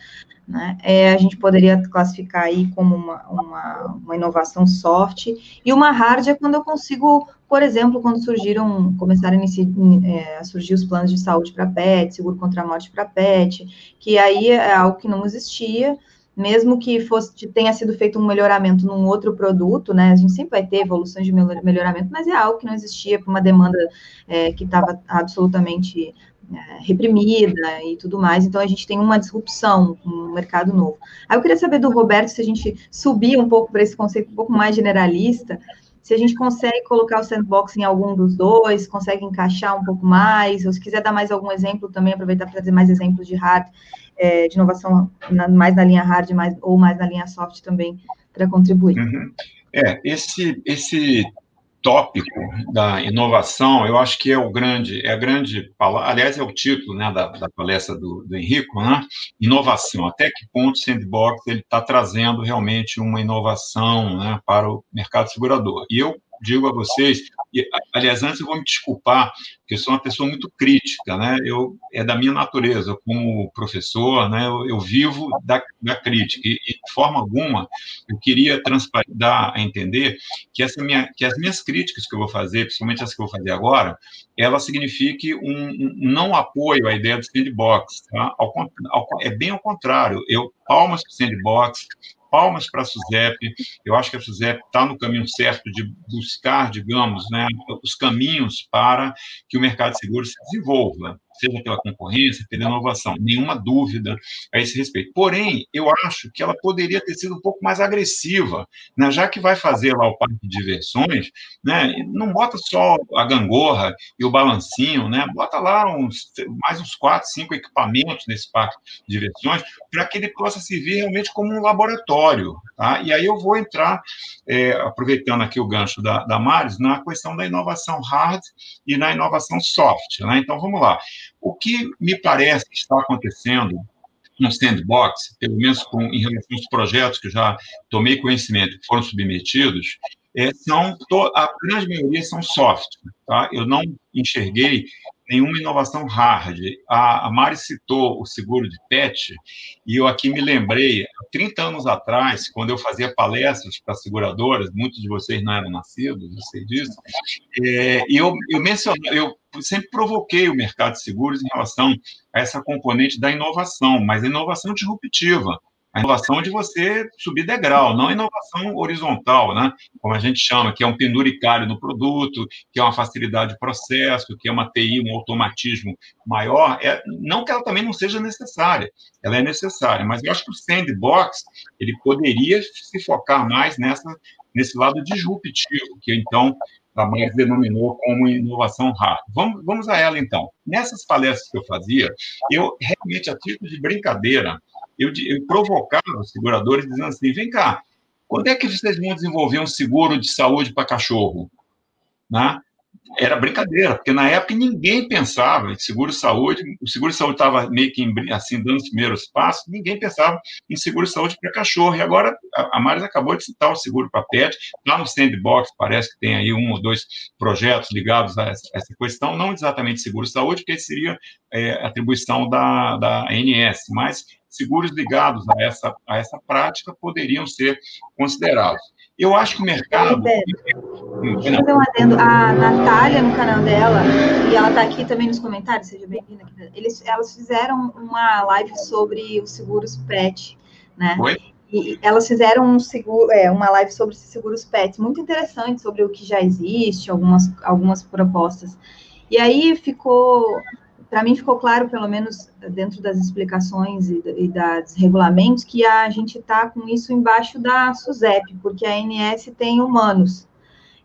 né? É, a gente poderia classificar aí como uma, uma, uma, inovação soft, e uma hard é quando eu consigo, por exemplo, quando surgiram, começaram a, é, a surgir os planos de saúde para PET, seguro contra a morte para PET, que aí é algo que não existia, mesmo que fosse tenha sido feito um melhoramento num outro produto, né? A gente sempre vai ter evoluções de melhoramento, mas é algo que não existia por uma demanda é, que estava absolutamente é, reprimida e tudo mais, então a gente tem uma disrupção, um mercado novo. Aí eu queria saber do Roberto se a gente subir um pouco para esse conceito um pouco mais generalista, se a gente consegue colocar o sandbox em algum dos dois, consegue encaixar um pouco mais, ou se quiser dar mais algum exemplo também, aproveitar para trazer mais exemplos de hard, é, de inovação na, mais na linha hard mais, ou mais na linha soft também, para contribuir. Uhum. É, esse, esse tópico da inovação, eu acho que é o grande, é a grande, aliás, é o título né, da, da palestra do, do Henrico, né? inovação, até que ponto o Sandbox está trazendo realmente uma inovação né, para o mercado segurador. E eu digo a vocês, e, aliás, antes eu vou me desculpar, porque eu sou uma pessoa muito crítica, né? Eu, é da minha natureza, como professor, né? Eu, eu vivo da, da crítica, e, de forma alguma eu queria dar a entender que, essa minha, que as minhas críticas que eu vou fazer, principalmente as que eu vou fazer agora, ela signifique um, um não apoio à ideia do sandbox, tá? Ao, ao, é bem ao contrário, eu palmas para o sandbox, palmas para a SUSEP. Eu acho que a SUSEP está no caminho certo de buscar, digamos, né, os caminhos para que o mercado de seguros se desenvolva seja pela concorrência, pela inovação, nenhuma dúvida a esse respeito. Porém, eu acho que ela poderia ter sido um pouco mais agressiva, né? já que vai fazer lá o parque de diversões, né? não bota só a gangorra e o balancinho, né? bota lá uns, mais uns quatro, cinco equipamentos nesse parque de diversões, para que ele possa servir realmente como um laboratório. Tá? E aí eu vou entrar, é, aproveitando aqui o gancho da, da Maris, na questão da inovação hard e na inovação soft. Né? Então, vamos lá. O que me parece que está acontecendo no sandbox, pelo menos com, em relação aos projetos que eu já tomei conhecimento que foram submetidos, é, são a grande maioria são soft. Tá? Eu não enxerguei nenhuma inovação hard. A, a Mari citou o seguro de pet, e eu aqui me lembrei, há 30 anos atrás, quando eu fazia palestras para seguradoras, muitos de vocês não eram nascidos, eu sei disso, é, e eu, eu mencionei, eu sempre provoquei o mercado de seguros em relação a essa componente da inovação, mas inovação disruptiva. A inovação de você subir degrau, não inovação horizontal, né? como a gente chama, que é um penduricário no produto, que é uma facilidade de processo, que é uma TI, um automatismo maior. É, não que ela também não seja necessária, ela é necessária, mas eu acho que o sandbox ele poderia se focar mais nessa, nesse lado disruptivo, que então a mais denominou como inovação hard. Vamos, vamos a ela, então. Nessas palestras que eu fazia, eu realmente, a título de brincadeira, eu, eu provocava os seguradores dizendo assim, vem cá, quando é que vocês vão desenvolver um seguro de saúde para cachorro? Né? era brincadeira, porque na época ninguém pensava em seguro-saúde, o seguro-saúde estava meio que assim, dando os primeiros passos, ninguém pensava em seguro-saúde para cachorro, e agora a Maris acabou de citar o seguro para pet, lá no Sandbox parece que tem aí um ou dois projetos ligados a essa, essa questão, não exatamente seguro-saúde, porque seria é, atribuição da, da ANS, mas seguros ligados a essa, a essa prática poderiam ser considerados. Eu acho que o mercado. Deixa eu fazer um adendo. A Natália, no canal dela, e ela está aqui também nos comentários, seja bem-vinda. Eles, elas fizeram uma live sobre os seguros PET, né? Oi? E elas fizeram um seguro, é, uma live sobre esses seguros PET, muito interessante, sobre o que já existe, algumas, algumas propostas. E aí ficou para mim ficou claro, pelo menos dentro das explicações e, e dos regulamentos, que a gente está com isso embaixo da SUSEP, porque a ANS tem humanos.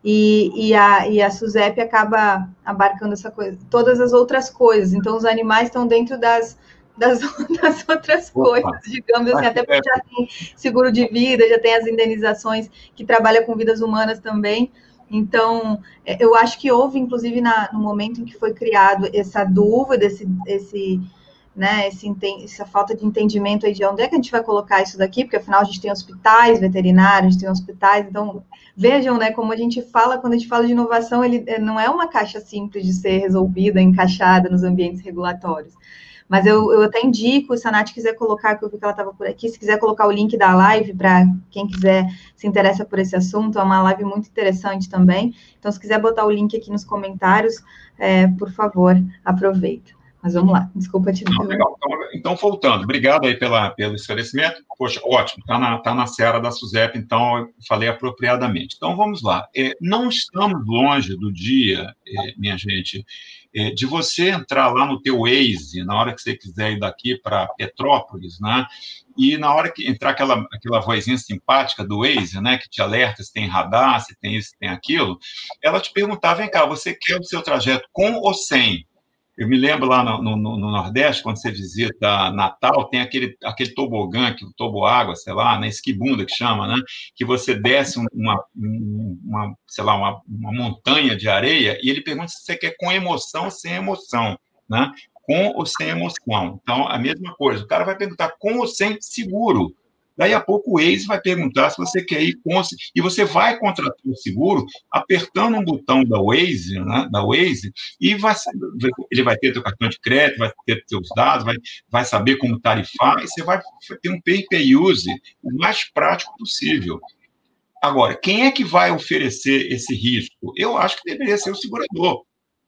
E, e, a, e a SUSEP acaba abarcando essa coisa, todas as outras coisas. Então, os animais estão dentro das, das, das outras Opa. coisas, digamos assim, até porque já tem seguro de vida, já tem as indenizações que trabalha com vidas humanas também. Então, é, eu acho que houve, inclusive, na, no momento em que foi criado essa dúvida, esse, esse, né, esse, essa falta de entendimento aí de onde é que a gente vai colocar isso daqui, porque afinal a gente tem hospitais veterinários, a gente tem hospitais, então vejam, né, como a gente fala, quando a gente fala de inovação, ele é, não é uma caixa simples de ser resolvida, encaixada nos ambientes regulatórios. Mas eu, eu até indico, se a Nath quiser colocar, que eu vi que ela estava por aqui, se quiser colocar o link da live para quem quiser se interessa por esse assunto, é uma live muito interessante também. Então, se quiser botar o link aqui nos comentários, é, por favor, aproveita. Mas vamos lá, desculpa te Não, legal. Então, então, voltando, obrigado aí pela, pelo esclarecimento. Poxa, ótimo, está na, tá na seara da SUSEP, então eu falei apropriadamente. Então vamos lá. É, não estamos longe do dia, é, minha gente, é, de você entrar lá no teu Waze, na hora que você quiser ir daqui para Petrópolis, né? E na hora que entrar aquela, aquela vozinha simpática do Waze, né, que te alerta se tem radar, se tem isso, se tem aquilo, ela te perguntar, vem cá, você quer o seu trajeto com ou sem? Eu me lembro lá no, no, no, Nordeste, quando você visita Natal, tem aquele, aquele tobogã, que, o toboágua, sei lá, né, esquibunda que chama, né, que você desce uma, uma sei lá, uma, uma montanha de areia e ele pergunta se você quer com emoção ou sem emoção, né, com ou sem emoção. Então, a mesma coisa, o cara vai perguntar com ou sem seguro. Daí a pouco o ex vai perguntar se você quer ir com e você vai contratar o seguro apertando um botão da Waze, né, da Waze, e vai, ele vai ter seu cartão de crédito, vai ter seus dados, vai, vai saber como tarifar, e você vai ter um pay-per-use o mais prático possível. Agora, quem é que vai oferecer esse risco? Eu acho que deveria ser o segurador.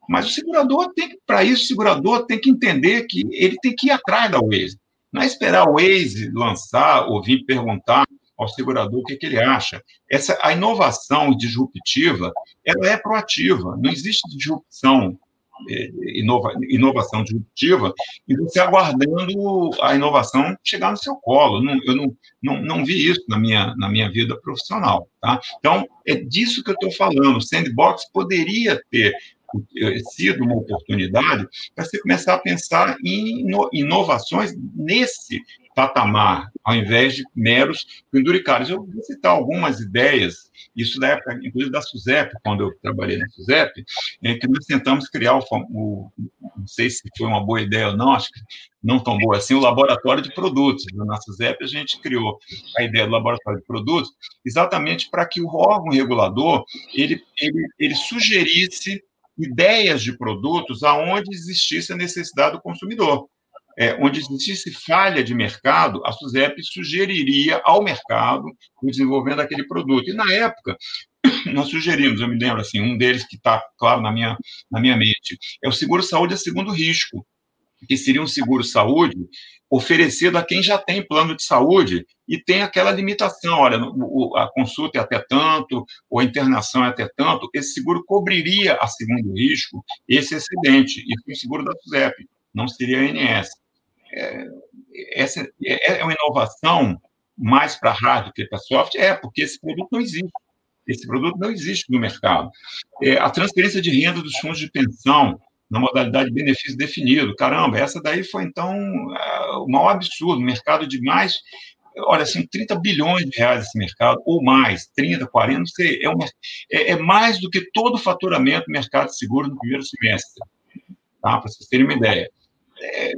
Mas o segurador tem para isso, o segurador tem que entender que ele tem que ir atrás da Waze. Não é esperar o Waze lançar ou vir perguntar ao segurador o que, que ele acha. Essa, a inovação disruptiva, ela é proativa. Não existe disrupção é, inova, inovação disruptiva e você aguardando a inovação chegar no seu colo. Não, eu não, não, não vi isso na minha, na minha vida profissional. Tá? Então, é disso que eu estou falando. O Sandbox poderia ter sido uma oportunidade para você começar a pensar em inovações nesse patamar, ao invés de meros penduricários. Eu vou citar algumas ideias, isso da época, inclusive da SUSEP, quando eu trabalhei na SUSEP, é que nós tentamos criar o, o, não sei se foi uma boa ideia ou não, acho que não tão boa assim, o laboratório de produtos. Na SUSEP a gente criou a ideia do laboratório de produtos exatamente para que o órgão regulador ele, ele, ele sugerisse ideias de produtos aonde existisse a necessidade do consumidor. É, onde existisse falha de mercado, a SUSEP sugeriria ao mercado o desenvolvimento daquele produto. E, na época, nós sugerimos, eu me lembro, assim, um deles que está, claro, na minha, na minha mente, é o seguro-saúde a segundo risco, que seria um seguro-saúde oferecido a quem já tem plano de saúde e tem aquela limitação, olha, a consulta é até tanto, ou a internação é até tanto, esse seguro cobriria a segundo risco esse excedente, e o seguro da SUSEP, não seria a ANS. É, essa é, é uma inovação mais para hardware que para software? É, porque esse produto não existe. Esse produto não existe no mercado. É, a transferência de renda dos fundos de pensão na modalidade de benefício definido. Caramba, essa daí foi, então, o maior absurdo. Mercado de mais olha, assim, 30 bilhões de reais esse mercado, ou mais, 30, 40, não sei, é, um, é, é mais do que todo o faturamento do mercado seguro no primeiro semestre, tá? para vocês terem uma ideia. É,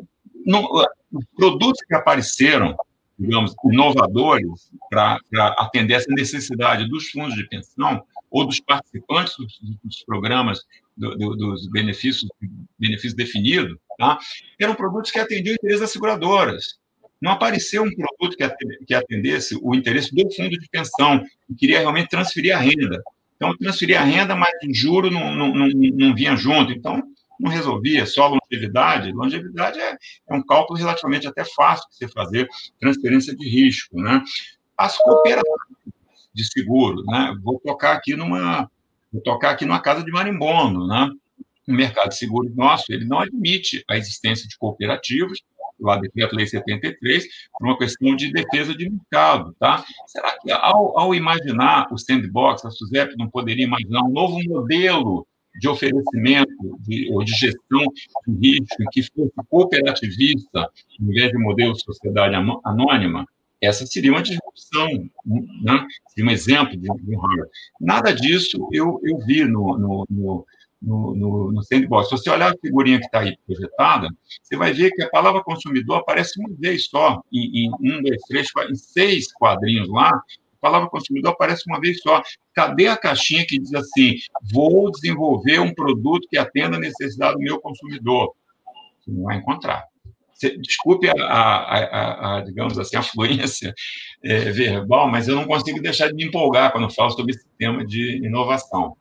não, os produtos que apareceram, digamos, inovadores para atender essa necessidade dos fundos de pensão ou dos participantes dos, dos programas do, do, dos benefícios, benefícios definidos, tá? eram produtos que atendiam o interesse das seguradoras não apareceu um produto que atendesse o interesse do fundo de pensão, que queria realmente transferir a renda. Então, transferir a renda, mas o juro não, não, não, não vinha junto. Então, não resolvia, só longevidade. Longevidade é, é, um cálculo relativamente até fácil de você fazer, transferência de risco. Né? As cooperativas de seguro, né? vou tocar aqui numa vou tocar aqui numa casa de marimbondo. Né? O mercado de seguro nosso ele não admite a existência de cooperativas, lá Decreto-Lei 73, por uma questão de defesa de mercado, tá? Será que, ao, ao imaginar o sandbox, a SUSEP não poderia imaginar um novo modelo de oferecimento de, ou de gestão de risco que fosse cooperativista, em vez de modelo de sociedade anônima, essa seria uma disrupção, né? seria um exemplo de, de Nada disso eu, eu vi no, no, no no, no, no sandbox. Se você olhar a figurinha que está aí projetada, você vai ver que a palavra consumidor aparece uma vez só, em, em um, dois, três, quatro, em seis quadrinhos lá, palavra consumidor aparece uma vez só. Cadê a caixinha que diz assim, vou desenvolver um produto que atenda a necessidade do meu consumidor? Você não vai encontrar. desculpe a, a, a, a, digamos assim, a fluência é, verbal, mas eu não consigo deixar de me empolgar quando falo sobre esse tema de inovação.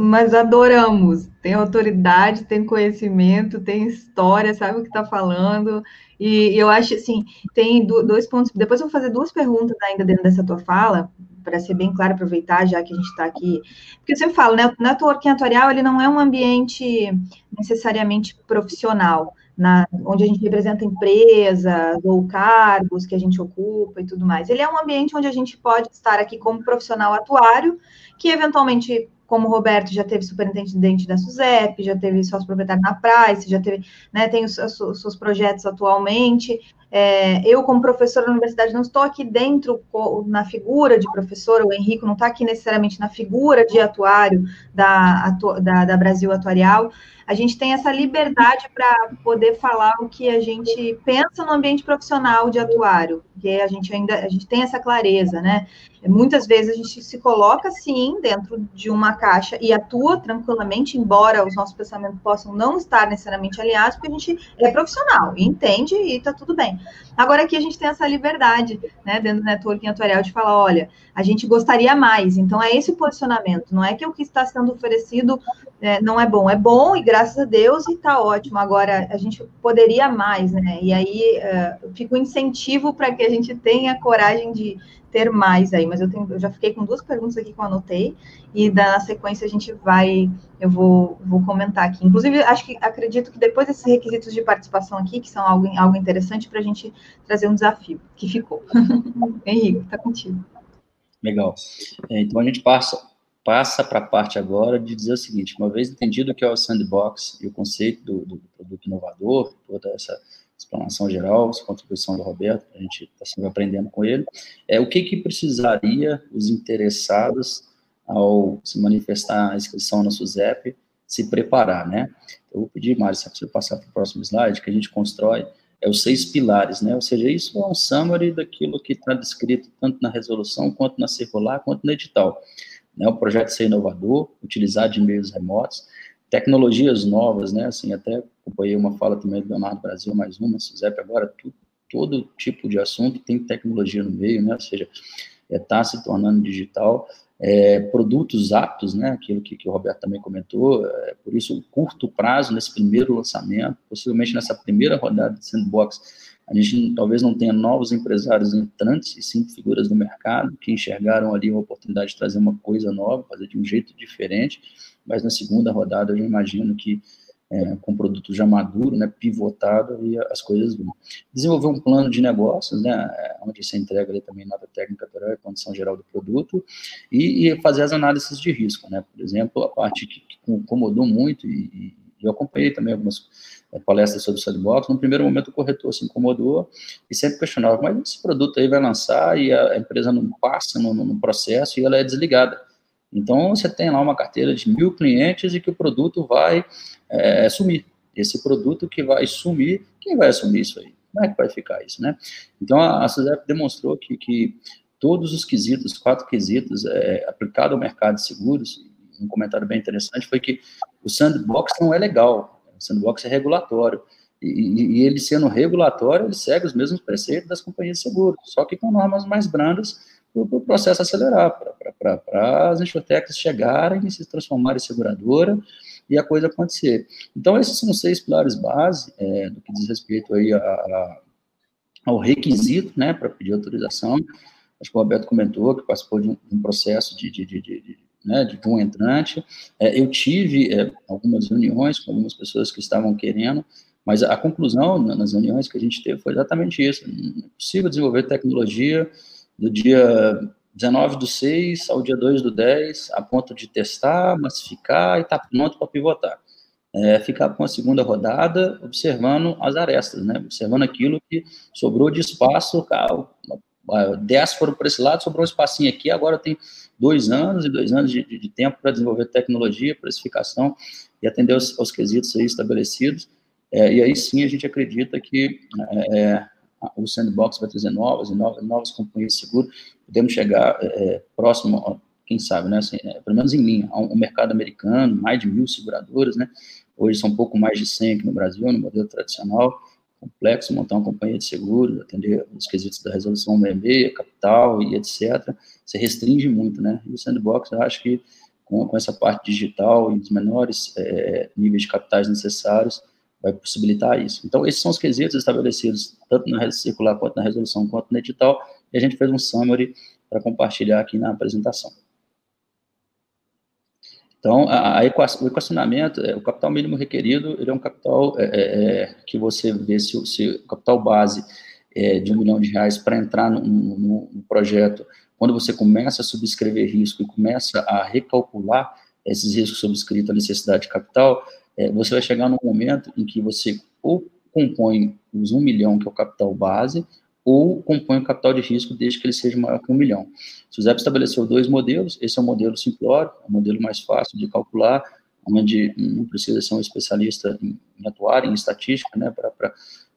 Mas adoramos. Tem autoridade, tem conhecimento, tem história, sabe o que está falando. E eu acho assim, tem dois pontos. Depois eu vou fazer duas perguntas ainda dentro dessa tua fala, para ser bem claro, aproveitar já que a gente está aqui. Porque eu sempre falo, né? O networking atuarial ele não é um ambiente necessariamente profissional. Na, onde a gente representa empresas ou cargos que a gente ocupa e tudo mais. Ele é um ambiente onde a gente pode estar aqui como profissional atuário que eventualmente, como o Roberto já teve superintendente da SUSEP, já teve sócio proprietário na Price, já teve, né, tem os, os seus projetos atualmente. É, eu, como professora da universidade, não estou aqui dentro na figura de professora, o Henrique não está aqui necessariamente na figura de atuário da, da, da Brasil Atuarial, a gente tem essa liberdade para poder falar o que a gente pensa no ambiente profissional de atuário, porque a gente ainda a gente tem essa clareza, né? Muitas vezes a gente se coloca sim dentro de uma caixa e atua tranquilamente, embora os nossos pensamentos possam não estar necessariamente alinhados, porque a gente é profissional entende e está tudo bem. Agora aqui a gente tem essa liberdade, né, dentro do networking atuarial de falar, olha, a gente gostaria mais. Então é esse o posicionamento. Não é que o que está sendo oferecido é, não é bom, é bom e graças a Deus e está ótimo. Agora a gente poderia mais, né? E aí uh, fica um incentivo para que a gente tenha coragem de ter mais aí, mas eu, tenho, eu já fiquei com duas perguntas aqui que eu anotei, e da sequência a gente vai, eu vou, vou comentar aqui. Inclusive, acho que acredito que depois desses requisitos de participação aqui, que são algo, algo interessante para a gente trazer um desafio que ficou. Henrique, está contigo. Legal. É, então a gente passa passa para a parte agora de dizer o seguinte: uma vez entendido o que é o sandbox e o conceito do, do produto inovador, toda essa explanação geral, contribuição do Roberto, a gente está sempre aprendendo com ele, é o que, que precisaria os interessados ao se manifestar a inscrição na SUSEP se preparar, né? Eu vou pedir, Mário, se você passar para o próximo slide, que a gente constrói é os seis pilares, né? Ou seja, isso é um summary daquilo que está descrito tanto na resolução, quanto na circular, quanto no edital. Né? O projeto ser inovador, utilizar de meios remotos, tecnologias novas, né? Assim, até acompanhei uma fala também do Leonardo Brasil, mais uma, Suzep, agora tudo, todo tipo de assunto tem tecnologia no meio, né? Ou seja, está é, tá se tornando digital. É, produtos aptos, né? Aquilo que, que, o Roberto também comentou, é, por isso o curto prazo nesse primeiro lançamento, possivelmente nessa primeira rodada de sandbox, a gente talvez não tenha novos empresários entrantes, e sim figuras do mercado que enxergaram ali uma oportunidade de trazer uma coisa nova, fazer de um jeito diferente, mas na segunda rodada eu imagino que é, com produto já maduro, né, pivotado, e as coisas vão. Desenvolver um plano de negócios, né, é, onde você entrega ali também nota técnica, e condição geral do produto, e, e, fazer as análises de risco, né, por exemplo, a parte que, que incomodou muito, e, e eu acompanhei também algumas é, palestras sobre sandbox, no primeiro momento o corretor se incomodou e sempre questionava, mas esse produto aí vai lançar e a empresa não passa no, no processo e ela é desligada. Então, você tem lá uma carteira de mil clientes e que o produto vai é, sumir. Esse produto que vai sumir, quem vai assumir isso aí? Como é que vai ficar isso, né? Então, a, a SUSEP demonstrou que, que todos os quesitos, quatro quesitos, é, aplicado ao mercado de seguros, um comentário bem interessante foi que o sandbox não é legal, o sandbox é regulatório. E, e, ele sendo regulatório, ele segue os mesmos preceitos das companhias de seguros, só que com normas mais brandas para o processo acelerar, para as insurtechs chegarem e se transformarem em seguradora e a coisa acontecer. Então, esses são seis pilares base é, do que diz respeito aí a, a, ao requisito, né, para pedir autorização. Acho que o Roberto comentou que participou de um, de um processo de, de, de, né, de um entrante. É, eu tive é, algumas reuniões com algumas pessoas que estavam querendo, mas a conclusão nas reuniões que a gente teve foi exatamente isso. Não é possível desenvolver tecnologia do dia 19 do 6 ao dia 2 do 10, a ponto de testar, massificar e estar tá pronto para pivotar. É, ficar com a segunda rodada observando as arestas, né? observando aquilo que sobrou de espaço, 10 foram para esse lado, sobrou um espacinho aqui, agora tem dois anos e dois anos de, de tempo para desenvolver tecnologia, precificação e atender aos, aos quesitos aí estabelecidos. É, e aí sim a gente acredita que é, o sandbox vai trazer novas e novas, novas companhias de seguro, podemos chegar é, é próximo, quem sabe, né, assim, é, pelo menos em linha, ao, mercado americano, mais de mil seguradoras, né, hoje são um pouco mais de 100 aqui no Brasil, no modelo tradicional, complexo montar uma companhia de seguros, atender os quesitos da resolução 66, capital e etc. Você restringe muito, né? E o sandbox, eu acho que com, com essa parte digital e os menores é, níveis de capitais necessários, vai possibilitar isso. Então, esses são os quesitos estabelecidos tanto na circular quanto na resolução quanto no edital, e a gente fez um summary para compartilhar aqui na apresentação. Então, a, a o equacionamento, é, o capital mínimo requerido, ele é um capital é, é, é que você vê se, se o capital base é de um milhão de reais para entrar no, no, projeto, quando você começa a subscrever risco e começa a recalcular esses riscos subscritos, a necessidade de capital, é, você vai chegar num momento em que você ou compõe os um milhão, que é o capital base, ou compõe o capital de risco desde que ele seja maior que um milhão. O SUSEP estabeleceu dois modelos, esse é o modelo simplório, é o modelo mais fácil de calcular, onde não precisa ser um especialista em, em atuar em estatística, né, para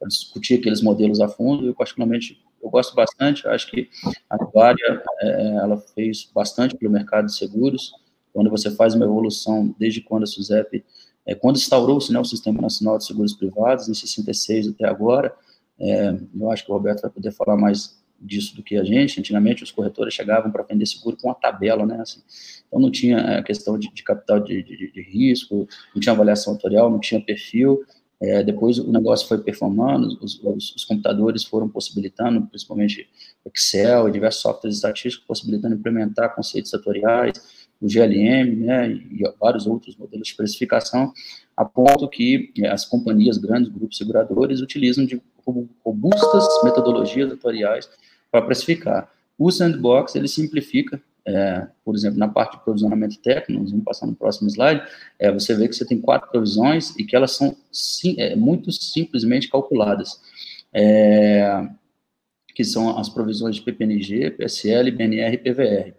discutir aqueles modelos a fundo, eu particularmente, eu gosto bastante, acho que a Atuária, é, ela fez bastante pelo mercado de seguros, quando você faz uma evolução, desde quando a SUSEP, é, quando instaurou-se né, o Sistema Nacional de Seguros Privados, em 66 até agora, é, eu acho que o Roberto vai poder falar mais disso do que a gente. Antigamente, os corretores chegavam para vender seguro com uma tabela, né? Assim, então, não tinha a é, questão de, de capital de, de, de, risco, não tinha avaliação autorial, não tinha perfil. É, depois, o negócio foi performando, os, os, os, computadores foram possibilitando, principalmente Excel e diversos softwares estatísticos, possibilitando implementar conceitos atoriais, o GLM, né, e vários outros modelos de precificação, a ponto que é, as companhias, grandes grupos seguradores, utilizam de robustas metodologias atuariais para precificar. O sandbox, ele simplifica, é, por exemplo, na parte de provisionamento técnico, vamos passar no próximo slide, é, você vê que você tem quatro provisões e que elas são sim, é, muito simplesmente calculadas, que são as provisões de PPNG, PSL, BNR e PVR.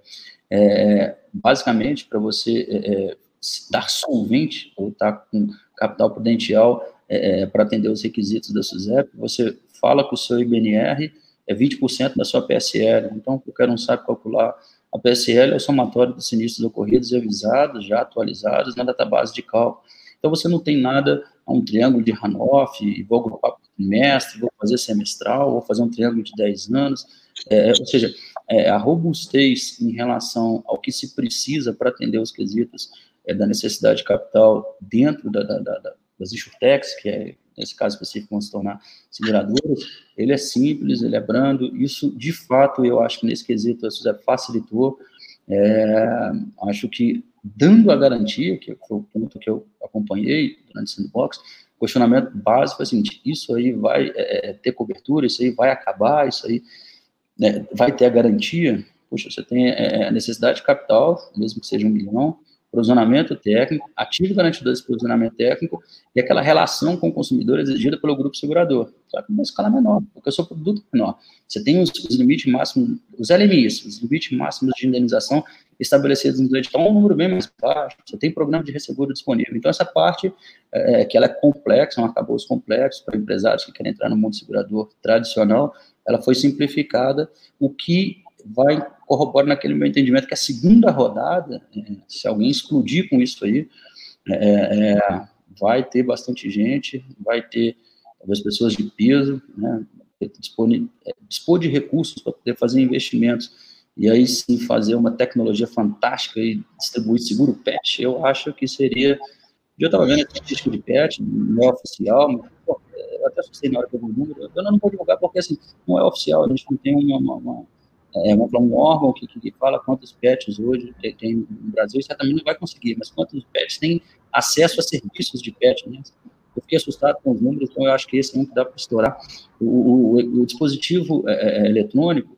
É, basicamente, para você é, estar solvente ou estar com capital prudencial é, é para atender os requisitos da SUSEP, você fala com o seu IBNR, é 20% da sua PSL. Então, qualquer um sabe calcular. A PSL é o somatório dos sinistros ocorridos e avisados, já atualizados na database de cálculo. Então, você não tem nada a um triângulo de Hanoff, vou agrupar por trimestre, vou fazer semestral, vou fazer um triângulo de 10 anos. É, ou seja, é, a robustez em relação ao que se precisa para atender os quesitos é, da necessidade de capital dentro da, da, da, das insurtechs, que é, nesse caso específico, vão se tornar seguradoras, ele é simples, ele é brando, isso, de fato, eu acho que nesse quesito a SUSEP facilitou, é, acho que dando a garantia, que foi o ponto que eu acompanhei durante o sandbox, o questionamento básico é o seguinte, isso aí vai é, é, ter cobertura, isso aí vai acabar, isso aí né, vai ter a garantia? Puxa, você tem é, é, a necessidade de capital, mesmo que seja um milhão, provisionamento técnico, ativo garantido desse provisionamento técnico e aquela relação com o consumidor exigida pelo grupo segurador, só que numa escala menor, porque o seu produto é menor. Você tem os, os limites máximos, os LMIs, os limites máximos de indenização estabelecidos no edital, um número bem mais baixo, você tem programa de resseguro disponível. Então, essa parte, é, que ela é complexa, é um acabouço complexo para empresários que querem entrar no mundo segurador tradicional, ela foi simplificada, o que vai corroborar naquele meu entendimento que a segunda rodada, é, se alguém explodir com isso aí, é, é, vai ter bastante gente, vai ter talvez pessoas de peso, né, dispor, é, dispor de recursos para poder fazer investimentos e aí sim fazer uma tecnologia fantástica e distribuir seguro PET, eu acho que seria. Eu estava vendo estatística de PET, não é oficial, mas, eu até assustei na hora que eu vi o número, eu não vou divulgar porque assim, não é oficial, a gente não tem uma, uma, uma é, um órgão que, que, fala quantos pets hoje tem, tem, no Brasil, certamente não vai conseguir, mas quantos pets têm acesso a serviços de pet, né? Eu fiquei assustado com os números, então eu acho que esse é um que dá para estourar. O, o, o dispositivo é, é, eletrônico,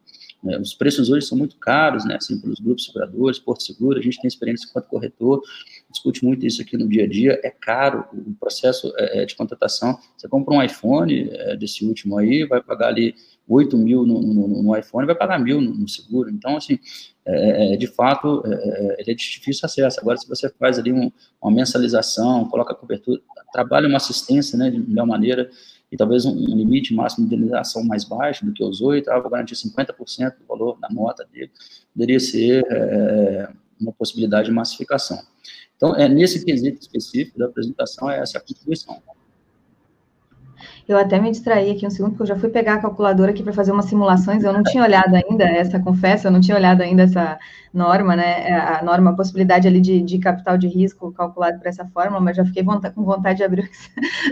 é, os preços hoje são muito caros, né, assim, pelos grupos seguradores, Porto Seguro, a gente tem experiência enquanto corretor, discute muito isso aqui no dia a dia, é caro o processo é, é de contratação. Você compra um iPhone é, desse último aí, vai pagar ali 8 mil no, no, no iPhone, vai pagar mil no, no seguro. Então, assim, é, de fato, é, ele é de difícil acesso. Agora, se você faz ali um, uma mensalização, coloca cobertura, trabalha uma assistência, né, de melhor maneira, e talvez um, um limite máximo de indenização mais baixo do que os 8, ah, vou garantir 50% do valor da nota dele, poderia ser é, uma possibilidade de massificação. Então, é, nesse quesito específico da apresentação, é essa a contribuição. Eu até me distraí aqui um segundo, porque eu já fui pegar a calculadora aqui para fazer umas simulações. Eu não tinha olhado ainda essa, confesso, eu não tinha olhado ainda essa norma, né? A norma, a possibilidade ali de, de capital de risco calculado para essa fórmula, mas já fiquei vontade, com vontade de abrir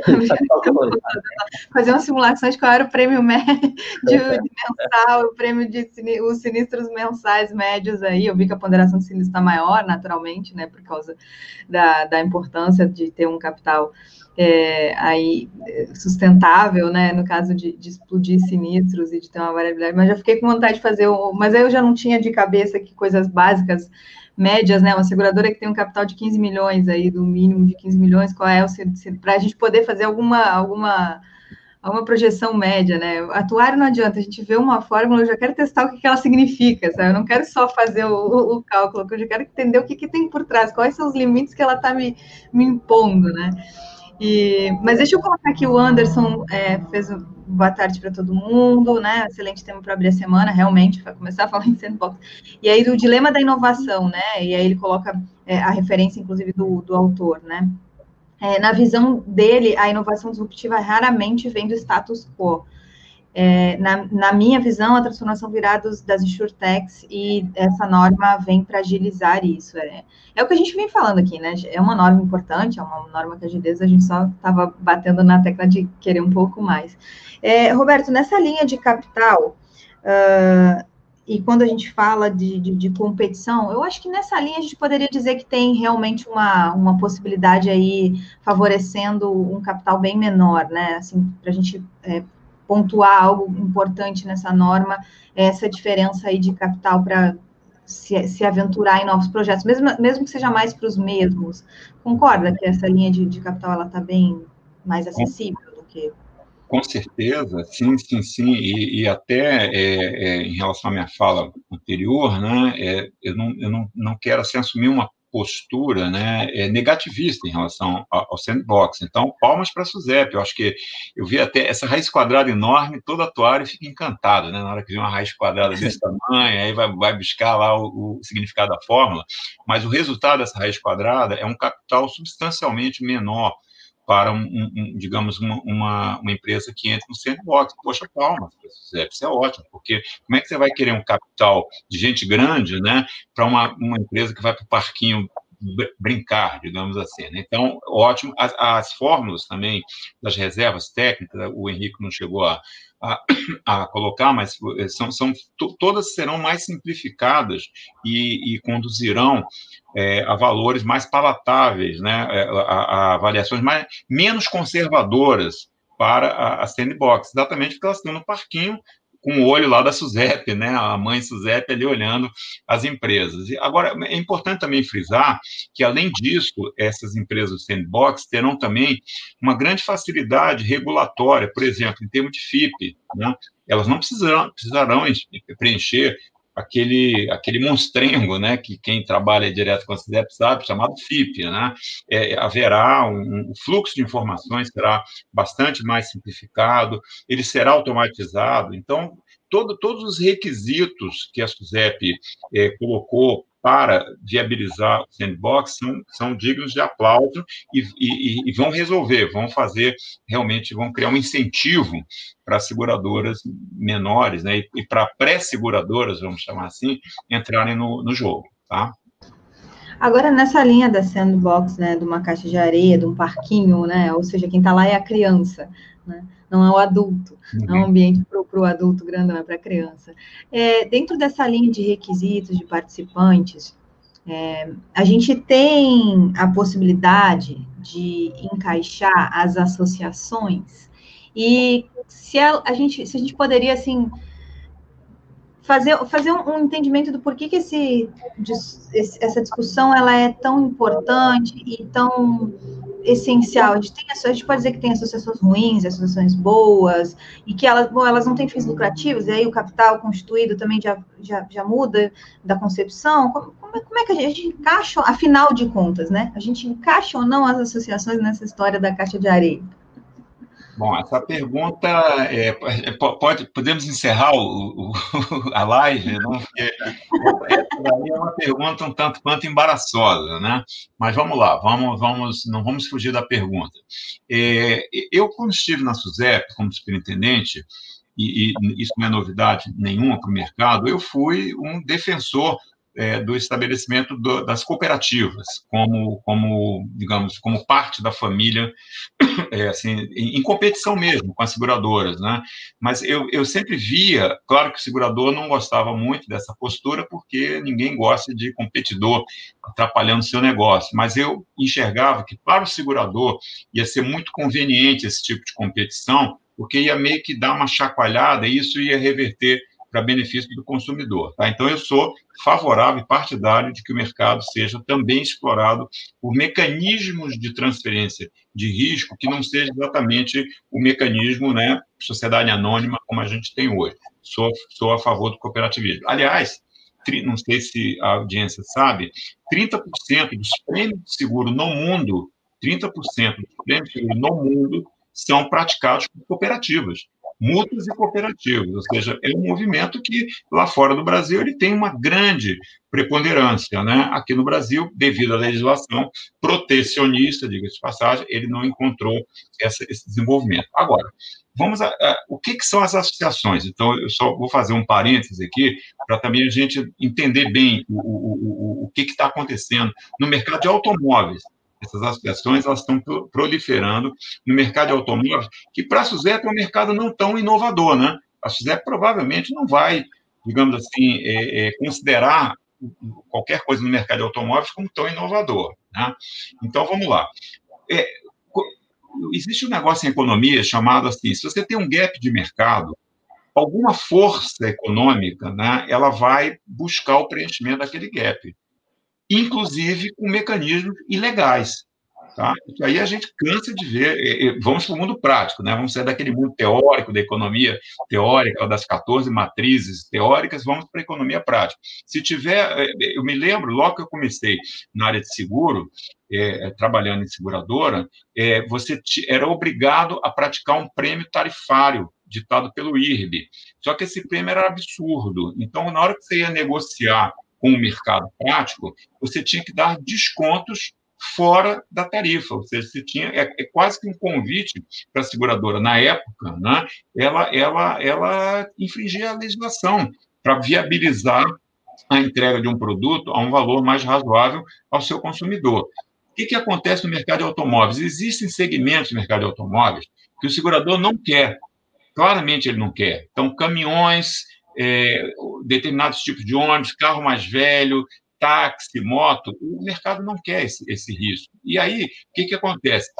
fazer umas simulações qual era o prêmio médio de mensal, o prêmio de os sinistros mensais médios aí. Eu vi que a ponderação de sinistro está maior, naturalmente, né? Por causa da, da importância de ter um capital é, aí sustentável, né, no caso de, de, explodir sinistros e de ter uma variabilidade, mas já fiquei com vontade de fazer, o, mas aí eu já não tinha de cabeça que coisas básicas, médias, né, uma seguradora que tem um capital de 15 milhões aí, do mínimo de 15 milhões, qual é o, para a gente poder fazer alguma, alguma, alguma projeção média, né, atuário não adianta, a gente vê uma fórmula, eu já quero testar o que, que ela significa, sabe, eu não quero só fazer o, o, o cálculo, eu já quero entender o que, que tem por trás, quais são os limites que ela está me, me impondo, né, e, mas deixa eu colocar aqui o Anderson é, fez um boa tarde para todo mundo, né? Excelente tema para abrir a semana, realmente, vai começar a falar em sandbox. E aí do dilema da inovação, né? E aí ele coloca é, a referência, inclusive, do, do autor, né? É, na visão dele, a inovação disruptiva raramente vem do status quo é, na, na, minha visão, a transformação virá dos, das insurtechs e essa norma vem para agilizar isso. É, é, o que a gente vem falando aqui, né? É uma norma importante, é uma norma que agiliza, a gente só estava batendo na tecla de querer um pouco mais. É, Roberto, nessa linha de capital, uh, e quando a gente fala de, de, de, competição, eu acho que nessa linha a gente poderia dizer que tem realmente uma, uma possibilidade aí favorecendo um capital bem menor, né? Assim, para a gente é, pontuar algo importante nessa norma, essa diferença aí de capital para se, se, aventurar em novos projetos, mesmo, mesmo que seja mais para os mesmos. Concorda que essa linha de, de capital ela está bem mais acessível do que com certeza, sim, sim, sim, e, e até é, é, em relação à minha fala anterior, né, é, eu, não, eu não, não quero assim, assumir uma postura né, é, negativista em relação ao, sandbox. Então, palmas para a SUSEP. Eu acho que eu vi até essa raiz quadrada enorme, todo atuário fica encantado, né? Na hora que vê uma raiz quadrada desse tamanho, aí vai, vai buscar lá o, o significado da fórmula. Mas o resultado dessa raiz quadrada é um capital substancialmente menor para, um, um, digamos, uma, uma, uma, empresa que entra no sandbox. Poxa, palmas, isso é ótimo, porque como é que você vai querer um capital de gente grande, né, para uma, uma empresa que vai para o parquinho brincar, digamos assim. Né? Então, ótimo. As, as, fórmulas também das reservas técnicas, o Henrique não chegou a, a, a colocar, mas eh, são, são todas serão mais simplificadas e, e conduzirão é, a valores mais palatáveis, né? Eh, a, a avaliações mais, menos conservadoras para a, a sandbox, exatamente porque elas estão no parquinho com o olho lá da Suzep, né, a mãe Suzep ali olhando as empresas. E agora, é importante também frisar que, além disso, essas empresas sandbox terão também uma grande facilidade regulatória, por exemplo, em termos de FIP, né? elas não precisarão, precisarão preencher aquele, aquele monstrengo, né, que quem trabalha direto com a CIDEP sabe, chamado FIP, né, é, haverá um, um, fluxo de informações será bastante mais simplificado, ele será automatizado, então, todo, todos os requisitos que a SUSEP é, colocou para viabilizar o sandbox são, são dignos de aplauso e, e, e, vão resolver, vão fazer realmente, vão criar um incentivo para seguradoras menores, né, e, e para pré-seguradoras, vamos chamar assim, entrarem no, no jogo, tá? Agora, nessa linha da sandbox, né, de uma caixa de areia, de um parquinho, né, ou seja, quem está lá é a criança, né, não é o adulto, não é um uhum. ambiente para o adulto grandão, é para a criança. É, dentro dessa linha de requisitos de participantes, é, a gente tem a possibilidade de encaixar as associações e se a, a gente, se a gente poderia, assim, fazer, fazer um, entendimento do porquê que esse, essa discussão ela é tão importante e tão essencial. A gente, tem, a gente pode dizer que tem associações ruins, associações boas, e que elas, bom, elas não têm fins lucrativos, e aí o capital constituído também já, já, já muda da concepção. Como, como, é, como é que a gente, a gente encaixa, afinal de contas, né? A gente encaixa ou não as associações nessa história da caixa de areia? Bom, essa pergunta é, é pode, podemos encerrar o, o, a live, não? Né? Porque essa é uma pergunta um tanto quanto embaraçosa, né? Mas vamos lá, vamos, vamos, não vamos fugir da pergunta. É, eu, quando estive na SUSEP como superintendente, e, e isso não é novidade nenhuma para o mercado, eu fui um defensor é, do estabelecimento do, das cooperativas, como, como, digamos, como parte da família, é, assim, em, em, competição mesmo com as seguradoras, né? Mas eu, eu sempre via, claro que o segurador não gostava muito dessa postura, porque ninguém gosta de competidor atrapalhando seu negócio, mas eu enxergava que para o segurador ia ser muito conveniente esse tipo de competição, porque ia meio que dar uma chacoalhada e isso ia reverter para benefício do consumidor. Tá? Então, eu sou favorável e partidário de que o mercado seja também explorado por mecanismos de transferência de risco que não seja exatamente o mecanismo, né, sociedade anônima como a gente tem hoje. Sou, sou a favor do cooperativismo. Aliás, não sei se a audiência sabe, 30% dos prêmios de seguro no mundo, 30% dos prêmios de seguro no mundo são praticados por cooperativas mútuas e cooperativas, ou seja, é um movimento que lá fora do Brasil ele tem uma grande preponderância, né? Aqui no Brasil, devido à legislação protecionista, diga-se de passagem, ele não encontrou essa, esse desenvolvimento. Agora, vamos a, a, o que, que, são as associações? Então, eu só vou fazer um parêntese aqui para também a gente entender bem o, o, o, o que está acontecendo no mercado de automóveis essas associações elas estão proliferando no mercado de automóveis, que para a SUSEP é um mercado não tão inovador, né? A SUSEP provavelmente não vai, digamos assim, é, é, considerar qualquer coisa no mercado de automóveis como tão inovador, né? Então, vamos lá. É, existe um negócio em economia chamado assim, se você tem um gap de mercado, alguma força econômica, né, ela vai buscar o preenchimento daquele gap inclusive com mecanismos ilegais. Tá? Aí a gente cansa de ver. Vamos para o mundo prático, né? vamos sair daquele mundo teórico, da economia teórica, das 14 matrizes teóricas, vamos para a economia prática. Se tiver, é, eu me lembro, logo que eu comecei na área de seguro, é, trabalhando em seguradora, é, você era obrigado a praticar um prêmio tarifário ditado pelo IRB. Só que esse prêmio era absurdo. Então, na hora que você ia negociar com o mercado prático, você tinha que dar descontos fora da tarifa, ou seja, você tinha é, é quase que um convite para a seguradora na época, né? Ela ela ela infringia a legislação para viabilizar a entrega de um produto a um valor mais razoável ao seu consumidor. O que, que acontece no mercado de automóveis? Existem segmentos no mercado de automóveis que o segurador não quer. Claramente ele não quer. Então, caminhões, é, determinados tipos de ônibus, carro mais velho, táxi, moto, o mercado não quer esse, esse risco. E aí, o que, que acontece?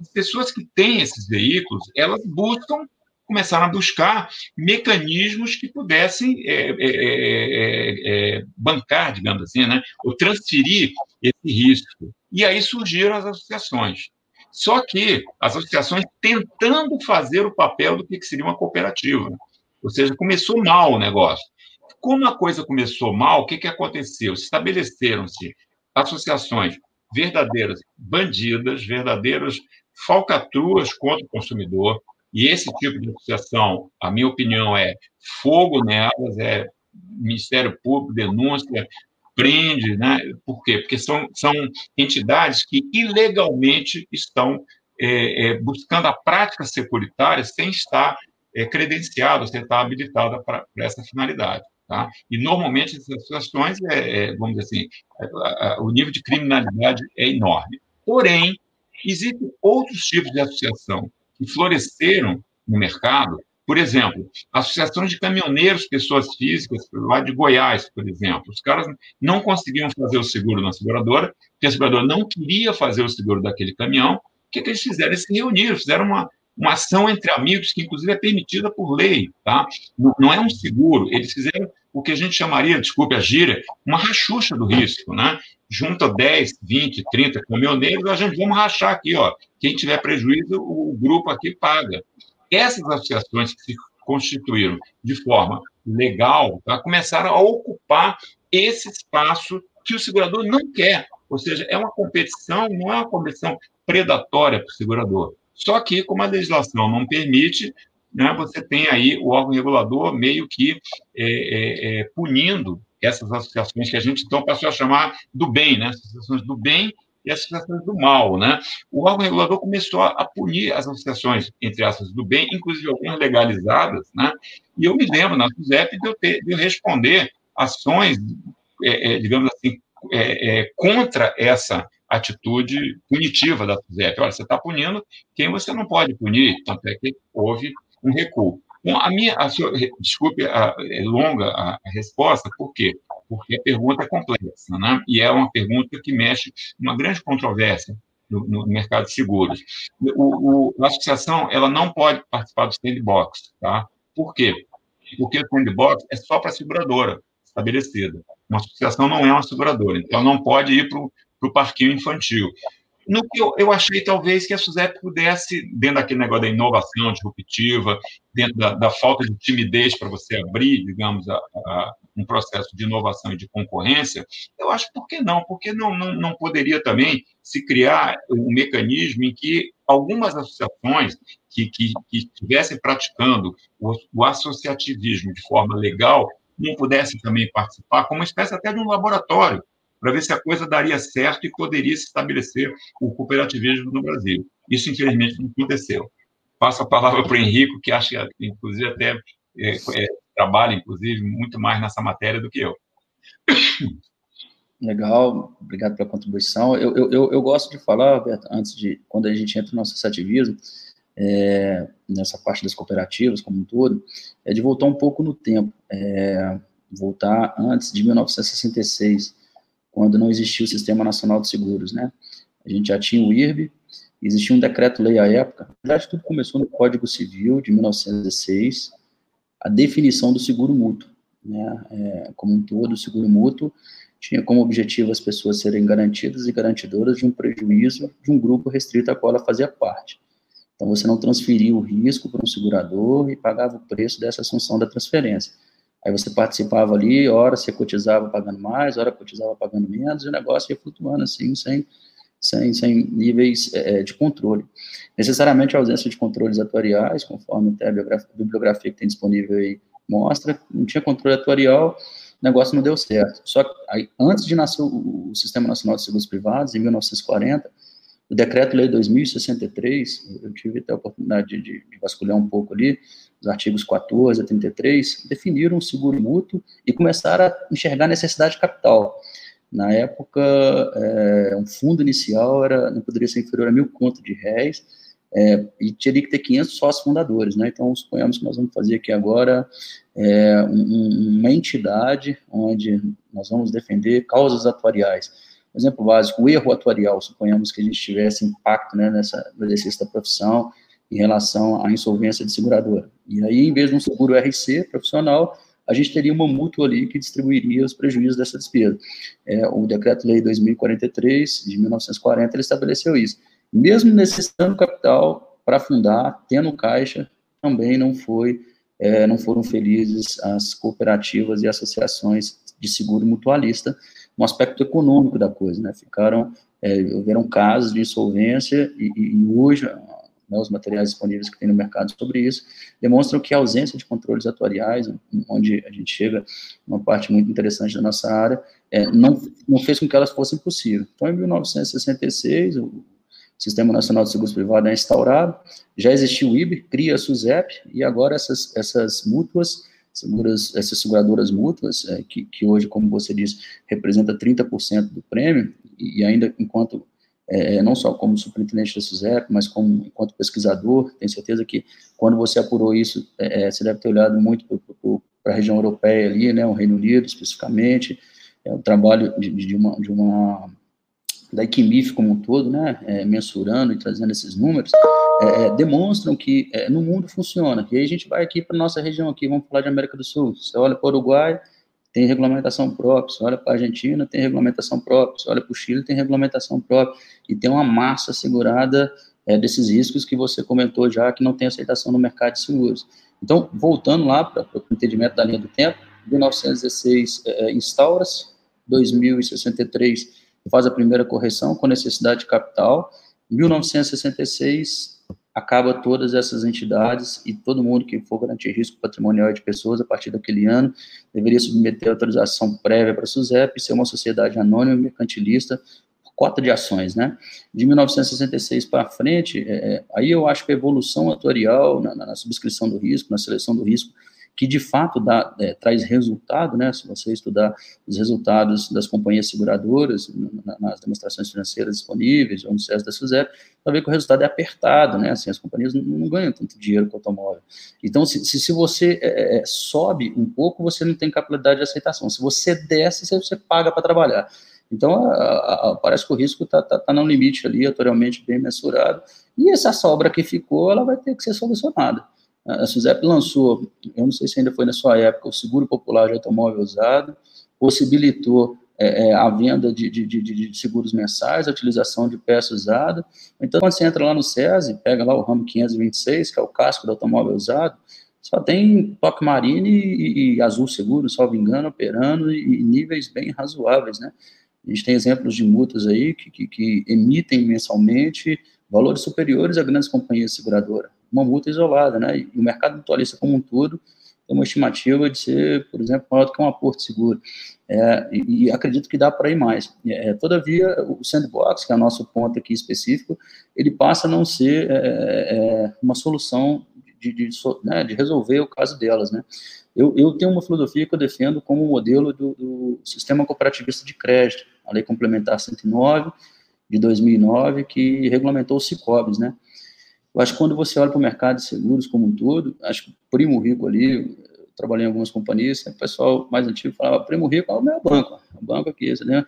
As pessoas que têm esses veículos, elas buscam começaram a buscar mecanismos que pudessem é, é, é, é, bancar, digamos assim, né? ou transferir esse risco. E aí surgiram as associações. Só que as associações tentando fazer o papel do que seria uma cooperativa. Ou seja, começou mal o negócio. Como a coisa começou mal, o que, que aconteceu? Estabeleceram-se associações verdadeiras bandidas, verdadeiras falcatruas contra o consumidor, e esse tipo de associação, a minha opinião é fogo nelas, é Ministério Público, denúncia, prende, né? Por quê? Porque são, são entidades que ilegalmente estão é, é, buscando a prática securitária sem estar é, credenciada, sem estar habilitada para essa finalidade. Tá? E, normalmente, essas associações, é, é, vamos dizer assim, é, o nível de criminalidade é enorme. Porém, existem outros tipos de associação que floresceram no mercado. Por exemplo, associações de caminhoneiros, pessoas físicas, lá de Goiás, por exemplo. Os caras não conseguiam fazer o seguro na seguradora, porque a seguradora não queria fazer o seguro daquele caminhão. O que, que eles fizeram? Eles se reuniram, fizeram uma, uma ação entre amigos, que inclusive é permitida por lei, tá? Não, é um seguro, eles fizeram o que a gente chamaria, desculpe a gíria, uma rachucha do risco, né? Junta 10, 20, 30 caminhoneiros, a gente vamos rachar aqui, ó. Quem tiver prejuízo, o grupo aqui paga. Essas associações que se constituíram de forma legal, tá? começaram a ocupar esse espaço que o segurador não quer. Ou seja, é uma competição, não é uma competição predatória para o segurador. Só que, como a legislação não permite, né, você tem aí o órgão regulador meio que é, é, é, punindo essas associações que a gente então passou a chamar do bem, né, associações do bem e associações do mal, né? O órgão regulador começou a, punir as associações, entre aspas, do bem, inclusive algumas legalizadas, né? E eu me lembro, na SUSEP, de eu, ter, de eu responder ações, é, é, digamos assim, é, contra essa atitude punitiva da SUSEP. Olha, você está punindo quem você não pode punir, tanto é que houve um recuo. Bom, a minha, a sua, desculpe, a, é longa a, resposta, por quê? Porque a pergunta é complexa, né? E é uma pergunta que mexe uma grande controvérsia no, no mercado de seguros. O, o, a associação, ela não pode participar do sandbox, tá? Por quê? Porque o sandbox é só para a seguradora estabelecida. Uma associação não é uma seguradora, então não pode ir para o para o parquinho infantil. No que eu, eu achei, talvez, que a SUSEP pudesse, dentro daquele negócio da inovação disruptiva, dentro da, da falta de timidez para você abrir, digamos, a, a, um processo de inovação e de concorrência, eu acho, por que não? Porque não, não, não poderia também se criar um mecanismo em que algumas associações que, que, que estivessem praticando o, o associativismo de forma legal não pudessem também participar, como uma espécie até de um laboratório, para ver se a coisa daria certo e poderia se estabelecer o cooperativismo no Brasil. Isso, infelizmente, não aconteceu. Passo a palavra para o Henrico, que acha, inclusive, até é, é, trabalha, inclusive, muito mais nessa matéria do que eu. Legal, obrigado pela contribuição. Eu, eu, eu gosto de falar, antes de, quando a gente entra no associativismo, é, nessa parte das cooperativas como um todo, é de voltar um pouco no tempo, é, voltar antes de 1966, quando não existia o Sistema Nacional de Seguros, né? A gente já tinha o IRB, existia um decreto-lei à época, verdade tudo começou no Código Civil de 1916, a definição do seguro mútuo, né? É, como um todo, o seguro mútuo tinha como objetivo as pessoas serem garantidas e garantidoras de um prejuízo de um grupo restrito a qual ela fazia parte. Então, você não transferia o risco para um segurador e pagava o preço dessa assunção da transferência. Aí você participava ali, hora você cotizava pagando mais, hora cotizava pagando menos, e o negócio ia flutuando assim, sem, sem, sem níveis é, de controle. Necessariamente a ausência de controles atuariais, conforme até a bibliografia que tem disponível aí mostra, não tinha controle atuarial, o negócio não deu certo. Só que aí, antes de nascer o, o Sistema Nacional de Seguros Privados, em 1940, o Decreto-Lei 2063, eu tive até a oportunidade de, de, de vasculhar um pouco ali, os artigos 14 a 33, definiram o seguro mútuo e começaram a enxergar a necessidade de capital. Na época, é, um fundo inicial era, não poderia ser inferior a mil contos de réis, é, e teria que ter 500 sócios fundadores, né? Então, suponhamos que nós vamos fazer aqui agora é, um, uma entidade onde nós vamos defender causas atuariais. Exemplo básico, o erro atuarial, suponhamos que a gente tivesse impacto né, nessa, no exercício da profissão em relação à insolvência de seguradora. E aí, em vez de um seguro RC profissional, a gente teria uma mútua ali que distribuiria os prejuízos dessa despesa. É, o Decreto-Lei 2043, de 1940, ele estabeleceu isso. Mesmo necessitando capital para fundar, tendo caixa, também não foi, é, não foram felizes as cooperativas e associações de seguro mutualista no aspecto econômico da coisa, né? Ficaram, é, houveram casos de insolvência e, e hoje né, os materiais disponíveis que tem no mercado sobre isso, demonstram que a ausência de controles atuariais, onde a gente chega uma parte muito interessante da nossa área, é, não, não fez com que elas fossem possíveis. Então, em 1966, o Sistema Nacional de Seguros Privados é instaurado, já existia o IBE, cria a SUSEP, e agora essas, essas mútuas, seguras, essas seguradoras mútuas, é, que, que hoje, como você disse, representa 30% do prêmio, e ainda enquanto é, não só como superintendente da SUSEP, mas como enquanto pesquisador, tenho certeza que quando você apurou isso, é, é você deve ter olhado muito para a região europeia ali, né, o Reino Unido especificamente, é o trabalho de, de, uma, de uma da Equimif como um todo, né, é, mensurando e trazendo esses números, é, é demonstram que é, no mundo funciona. E aí a gente vai aqui para nossa região aqui, vamos falar de América do Sul. Você olha para o Uruguai, tem regulamentação própria. Você olha para a Argentina, tem regulamentação própria. Você olha para o Chile, tem regulamentação própria. E tem uma massa segurada é, desses riscos que você comentou já, que não tem aceitação no mercado de seguros. Então, voltando lá para o entendimento da linha do tempo, 1916 é, instaura-se, 2063 faz a primeira correção com necessidade de capital, 1966 acaba todas essas entidades e todo mundo que for garantir risco patrimonial de pessoas a partir daquele ano deveria submeter autorização prévia para a SUSEP e ser uma sociedade anônima mercantilista cota de ações, né? De 1966 para frente, é, é, aí eu acho que a evolução atuarial na, na, subscrição do risco, na seleção do risco, que de fato dá, é, traz resultado, né? Se você estudar os resultados das companhias seguradoras nas demonstrações financeiras disponíveis ou no CES da SUSEP, vai ver que o resultado é apertado, né? Assim, as companhias não, não ganham tanto dinheiro com o automóvel. Então, se, se, se você é, é, é, sobe um pouco, você não tem capacidade de aceitação. Se você desce, você, você paga para trabalhar. Então, a, a, a, parece que o risco está tá, tá no limite ali, atualmente bem mensurado, e essa sobra que ficou, ela vai ter que ser solucionada. A SUSEP lançou, eu não sei se ainda foi na sua época, o seguro popular de automóvel usado, possibilitou é, é, a venda de, de, de, de, seguros mensais, a utilização de peça usada. Então, quando você entra lá no SESI, pega lá o ramo 526, que é o casco do automóvel usado, só tem toque marine e, e azul seguro, salvo engano, operando e, e, níveis bem razoáveis, né? A gente tem exemplos de multas aí que, que, que emitem mensalmente valores superiores a grandes companhias seguradoras uma multa isolada, né? E o mercado mutualista como um todo tem uma estimativa de ser, por exemplo, maior do que um aporto seguro. É, e, e, acredito que dá para ir mais. É, todavia, o sandbox, que é o nosso ponto aqui específico, ele passa a não ser é, é uma solução de, de, né, de, resolver o caso delas. Né? Eu, eu, tenho uma filosofia que eu defendo como modelo do, do sistema cooperativista de crédito, a Lei Complementar 109 de 2009, que regulamentou os CICOBs, né? Eu acho que quando você olha para o mercado de seguros como um todo, acho que primo rico ali, trabalhei em algumas companhias, o pessoal mais antigo falava, primo rico é o meu banco, o banco aqui, entendeu?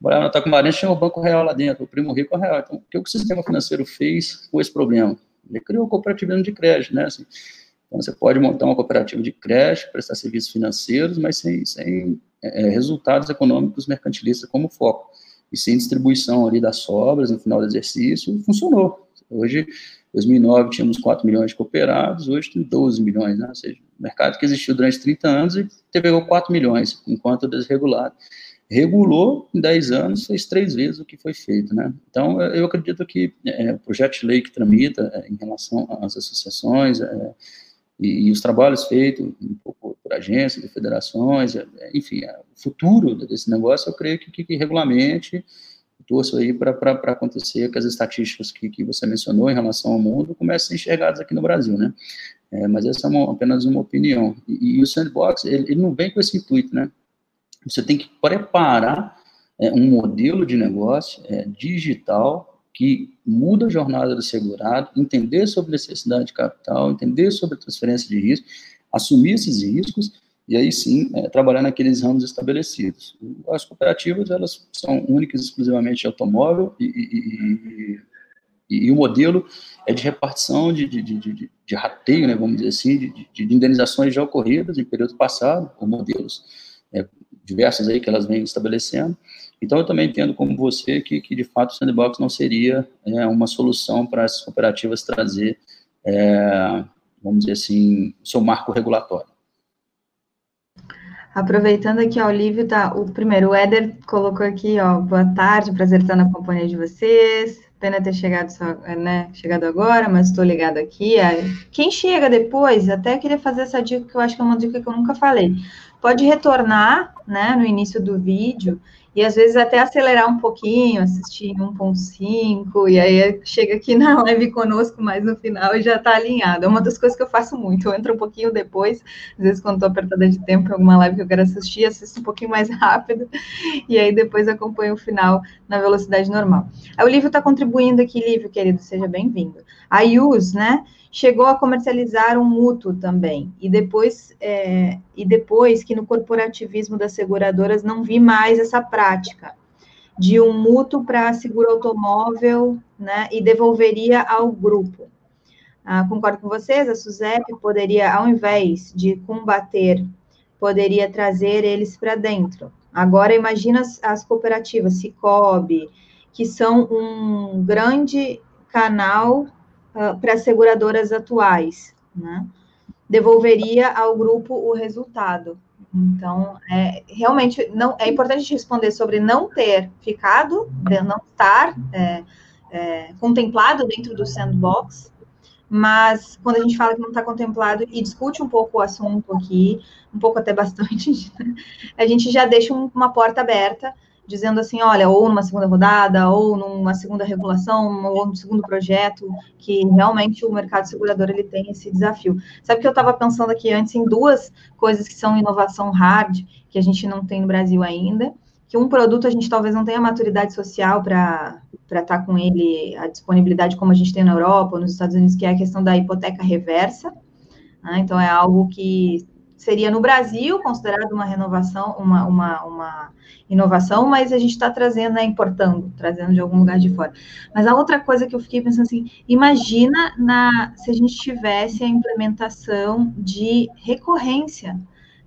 Trabalhava na Tacumarense, tinha o Banco Real lá dentro, o primo rico é o real. Então, o que o sistema financeiro fez com esse problema? Ele criou o cooperativismo de crédito, né? Assim, então, você pode montar uma cooperativa de crédito, prestar serviços financeiros, mas sem, sem é, resultados econômicos mercantilistas como foco. E sem distribuição ali das sobras no final do exercício, funcionou. Hoje, 2009 tínhamos 4 milhões de cooperados, hoje tem 12 milhões, né? ou seja, mercado que existiu durante 30 anos e teve 4 milhões, enquanto desregulado. Regulou, em 10 anos, fez três vezes o que foi feito, né? Então, eu acredito que é, o projeto de lei que tramita é, em relação às associações é, e, e, os trabalhos feitos um pouco por agências, de federações, é, enfim, é, o futuro desse negócio, eu creio que, que, que regulamente torço aí para acontecer que as estatísticas que, que você mencionou em relação ao mundo comecem a ser enxergadas aqui no Brasil, né? É, mas essa é uma, apenas uma opinião. E, e o sandbox, ele, ele, não vem com esse intuito, né? Você tem que preparar é, um modelo de negócio é, digital que muda a jornada do segurado, entender sobre necessidade de capital, entender sobre transferência de risco, assumir esses riscos e aí sim é, trabalhar naqueles ramos estabelecidos. As cooperativas elas são únicas exclusivamente de automóvel e, e, e, e, o modelo é de repartição de, de, de, de, rateio, né, vamos dizer assim, de, de, indenizações já ocorridas em período passado, com modelos é, diversos aí que elas vêm estabelecendo. Então, eu também entendo como você que, que de fato, o sandbox não seria é, uma solução para as cooperativas trazer, é, vamos dizer assim, seu marco regulatório. Aproveitando aqui, ó, o Lívio tá. O primeiro, o Éder colocou aqui, ó, boa tarde, prazer estar na companhia de vocês. Pena ter chegado só, né, chegado agora, mas estou ligado aqui. Quem chega depois, até queria fazer essa dica que eu acho que é uma dica que eu nunca falei. Pode retornar, né, no início do vídeo e às vezes até acelerar um pouquinho, assistir 1.5, e aí chega aqui na live conosco, mas no final já está alinhado. É uma das coisas que eu faço muito, eu entro um pouquinho depois, às vezes quando estou apertada de tempo em alguma live que eu quero assistir, assisto um pouquinho mais rápido, e aí depois acompanho o final na velocidade normal. Aí o Lívio está contribuindo aqui, Lívio, querido, seja bem-vindo. A Yus, né, chegou a comercializar um mútuo também. E depois, é, e depois que no corporativismo das seguradoras não vi mais essa prática de um mútuo para seguro automóvel, né, e devolveria ao grupo. Ah, concordo com vocês, a SUSEP poderia, ao invés de combater, poderia trazer eles para dentro. Agora, imagina as, as cooperativas, Cicobi, que são um grande canal uh, para as seguradoras atuais, né? devolveria ao grupo o resultado. Então, é, realmente, não é importante responder sobre não ter ficado, não estar é, é, contemplado dentro do sandbox, mas quando a gente fala que não está contemplado e discute um pouco o assunto aqui, um pouco até bastante, a gente já deixa uma porta aberta dizendo assim, olha, ou numa segunda rodada, ou numa segunda regulação, ou num segundo projeto, que realmente o mercado segurador ele tem esse desafio. Sabe que eu estava pensando aqui antes em duas coisas que são inovação hard, que a gente não tem no Brasil ainda, que um produto a gente talvez não tenha maturidade social para estar tá com ele, a disponibilidade como a gente tem na Europa ou nos Estados Unidos, que é a questão da hipoteca reversa. Né? Então, é algo que seria no Brasil considerado uma renovação, uma, uma, uma inovação, mas a gente está trazendo, né, importando, trazendo de algum lugar de fora. Mas a outra coisa que eu fiquei pensando assim, imagina na, se a gente tivesse a implementação de recorrência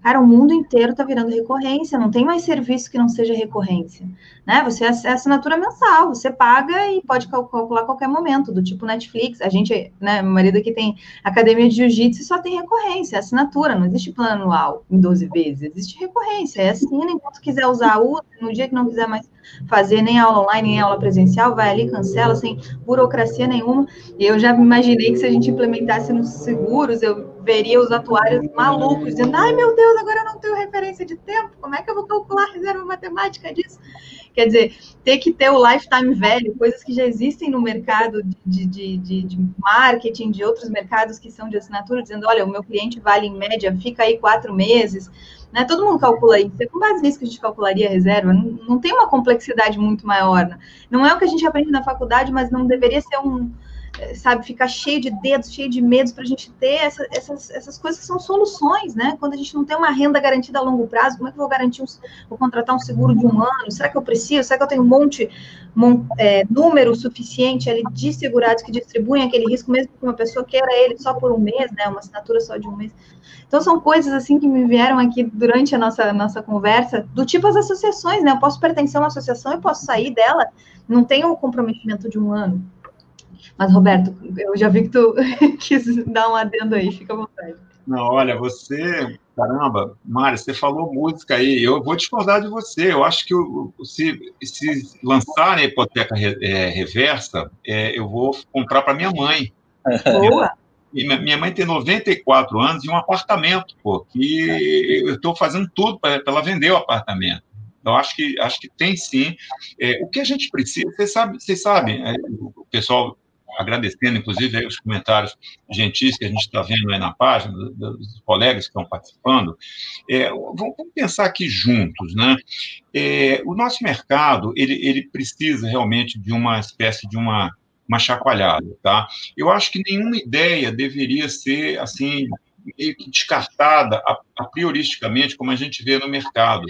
Cara, o mundo inteiro está virando recorrência, não tem mais serviço que não seja recorrência. Né? Você é assinatura mensal, você paga e pode calcular qualquer momento, do tipo Netflix. A gente, né, meu marido aqui tem academia de jiu-jitsu e só tem recorrência, assinatura, não existe plano anual em 12 vezes, existe recorrência, é assim, enquanto quiser usar, usa, no dia que não quiser mais fazer nem aula online, nem aula presencial, vai ali, cancela, sem burocracia nenhuma. E eu já imaginei que se a gente implementasse nos seguros, eu veria os atuários malucos, dizendo, ai meu Deus, agora eu não tenho referência de tempo, como é que eu vou calcular reserva matemática disso? Quer dizer, ter que ter o lifetime velho, coisas que já existem no mercado de, de, de, de, marketing, de outros mercados que são de assinatura, dizendo, olha, o meu cliente vale em média, fica aí quatro meses, né? Todo mundo calcula isso. É com base nisso que a gente calcularia a reserva. Não, não tem uma complexidade muito maior. Né? Não é o que a gente aprende na faculdade, mas não deveria ser um, sabe, ficar cheio de dedos, cheio de medos para a gente ter essa, essas, essas coisas que são soluções, né? Quando a gente não tem uma renda garantida a longo prazo, como é que eu vou garantir, um, vou contratar um seguro de um ano? Será que eu preciso? Será que eu tenho um monte, um, é, número suficiente ali de segurados que distribuem aquele risco, mesmo que uma pessoa queira ele só por um mês, né? Uma assinatura só de um mês. Então, são coisas assim que me vieram aqui durante a nossa, nossa conversa, do tipo as associações, né? Eu posso pertencer a uma associação e posso sair dela, não tenho o comprometimento de um ano. Mas, Roberto, eu já vi que tu quis dar um adendo aí, fica à vontade. Não, olha, você, caramba, Mário, você falou música aí, eu vou discordar de você, eu acho que o, se, se lançarem a hipoteca re, é, reversa, é, eu vou comprar para minha mãe. Boa! minha mãe tem 94 anos e um apartamento, pô, que eu estou fazendo tudo para ela vender o apartamento. Eu acho que, acho que tem sim. É, o que a gente precisa, vocês sabem, vocês sabem é, o pessoal agradecendo, inclusive, aí os comentários gentis que a gente está vendo aí na página, dos colegas que estão participando. É, vamos pensar aqui juntos, né? É, o nosso mercado, ele, ele precisa realmente de uma espécie de uma, uma chacoalhada, tá? Eu acho que nenhuma ideia deveria ser, assim, descartada a, a prioristicamente, como a gente vê no mercado.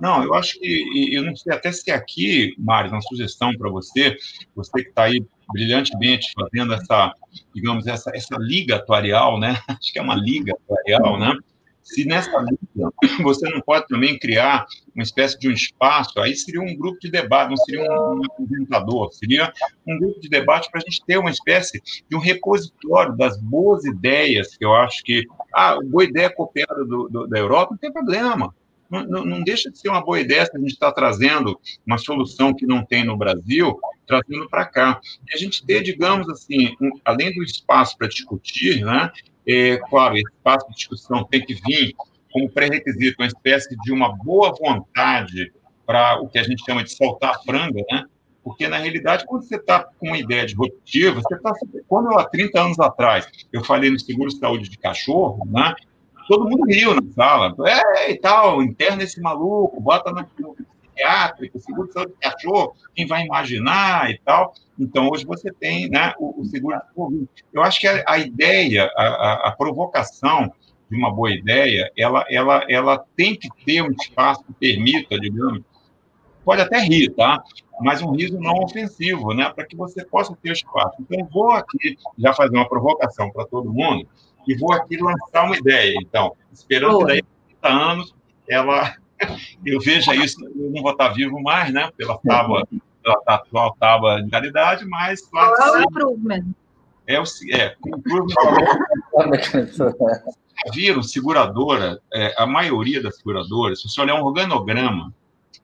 Não, eu acho que, eu não sei até se aqui, Mário, uma sugestão para você, você que está aí brilhantemente fazendo essa, digamos, essa, essa liga atuarial, né? Acho que é uma liga atuarial, né? Se nessa liga você não pode também criar uma espécie de um espaço, aí seria um grupo de debate, não seria um, um apresentador, seria um grupo de debate para a gente ter uma espécie de um repositório das boas ideias, que eu acho que, ah, boa ideia copiada do, do, da Europa, não tem problema não, não, deixa de ser uma boa ideia se a gente está trazendo uma solução que não tem no Brasil, trazendo para cá. E a gente ter, digamos assim, um, além do espaço para discutir, né, é, claro, esse espaço de discussão tem que vir como pré-requisito, uma espécie de uma boa vontade para o que a gente chama de soltar a franga, né? Porque, na realidade, quando você está com uma ideia disruptiva, você está. Quando há 30 anos atrás, eu falei no seguro saúde de cachorro, né? Todo mundo riu na sala. É, e tal, interna esse maluco, bota no, no psiquiátrico, seguro de saúde de cachorro, quem vai imaginar e tal. Então, hoje você tem né, o, o seguro de Covid. Eu acho que a, a ideia, a, a, a, provocação de uma boa ideia, ela, ela, ela tem que ter um espaço que permita, digamos, pode até rir, tá? Mas um riso não ofensivo, né? Para que você possa ter espaço. Então, vou aqui já fazer uma provocação para todo mundo e vou aqui lançar uma ideia. Então, esperando Boa. que daí 30 anos ela eu veja isso, eu não vou estar vivo mais, né? Pela tábua, pela atual tábua de realidade, mas claro, Qual é o improvement? É o é, viram seguradora, é, a maioria das seguradoras, se você olhar um organograma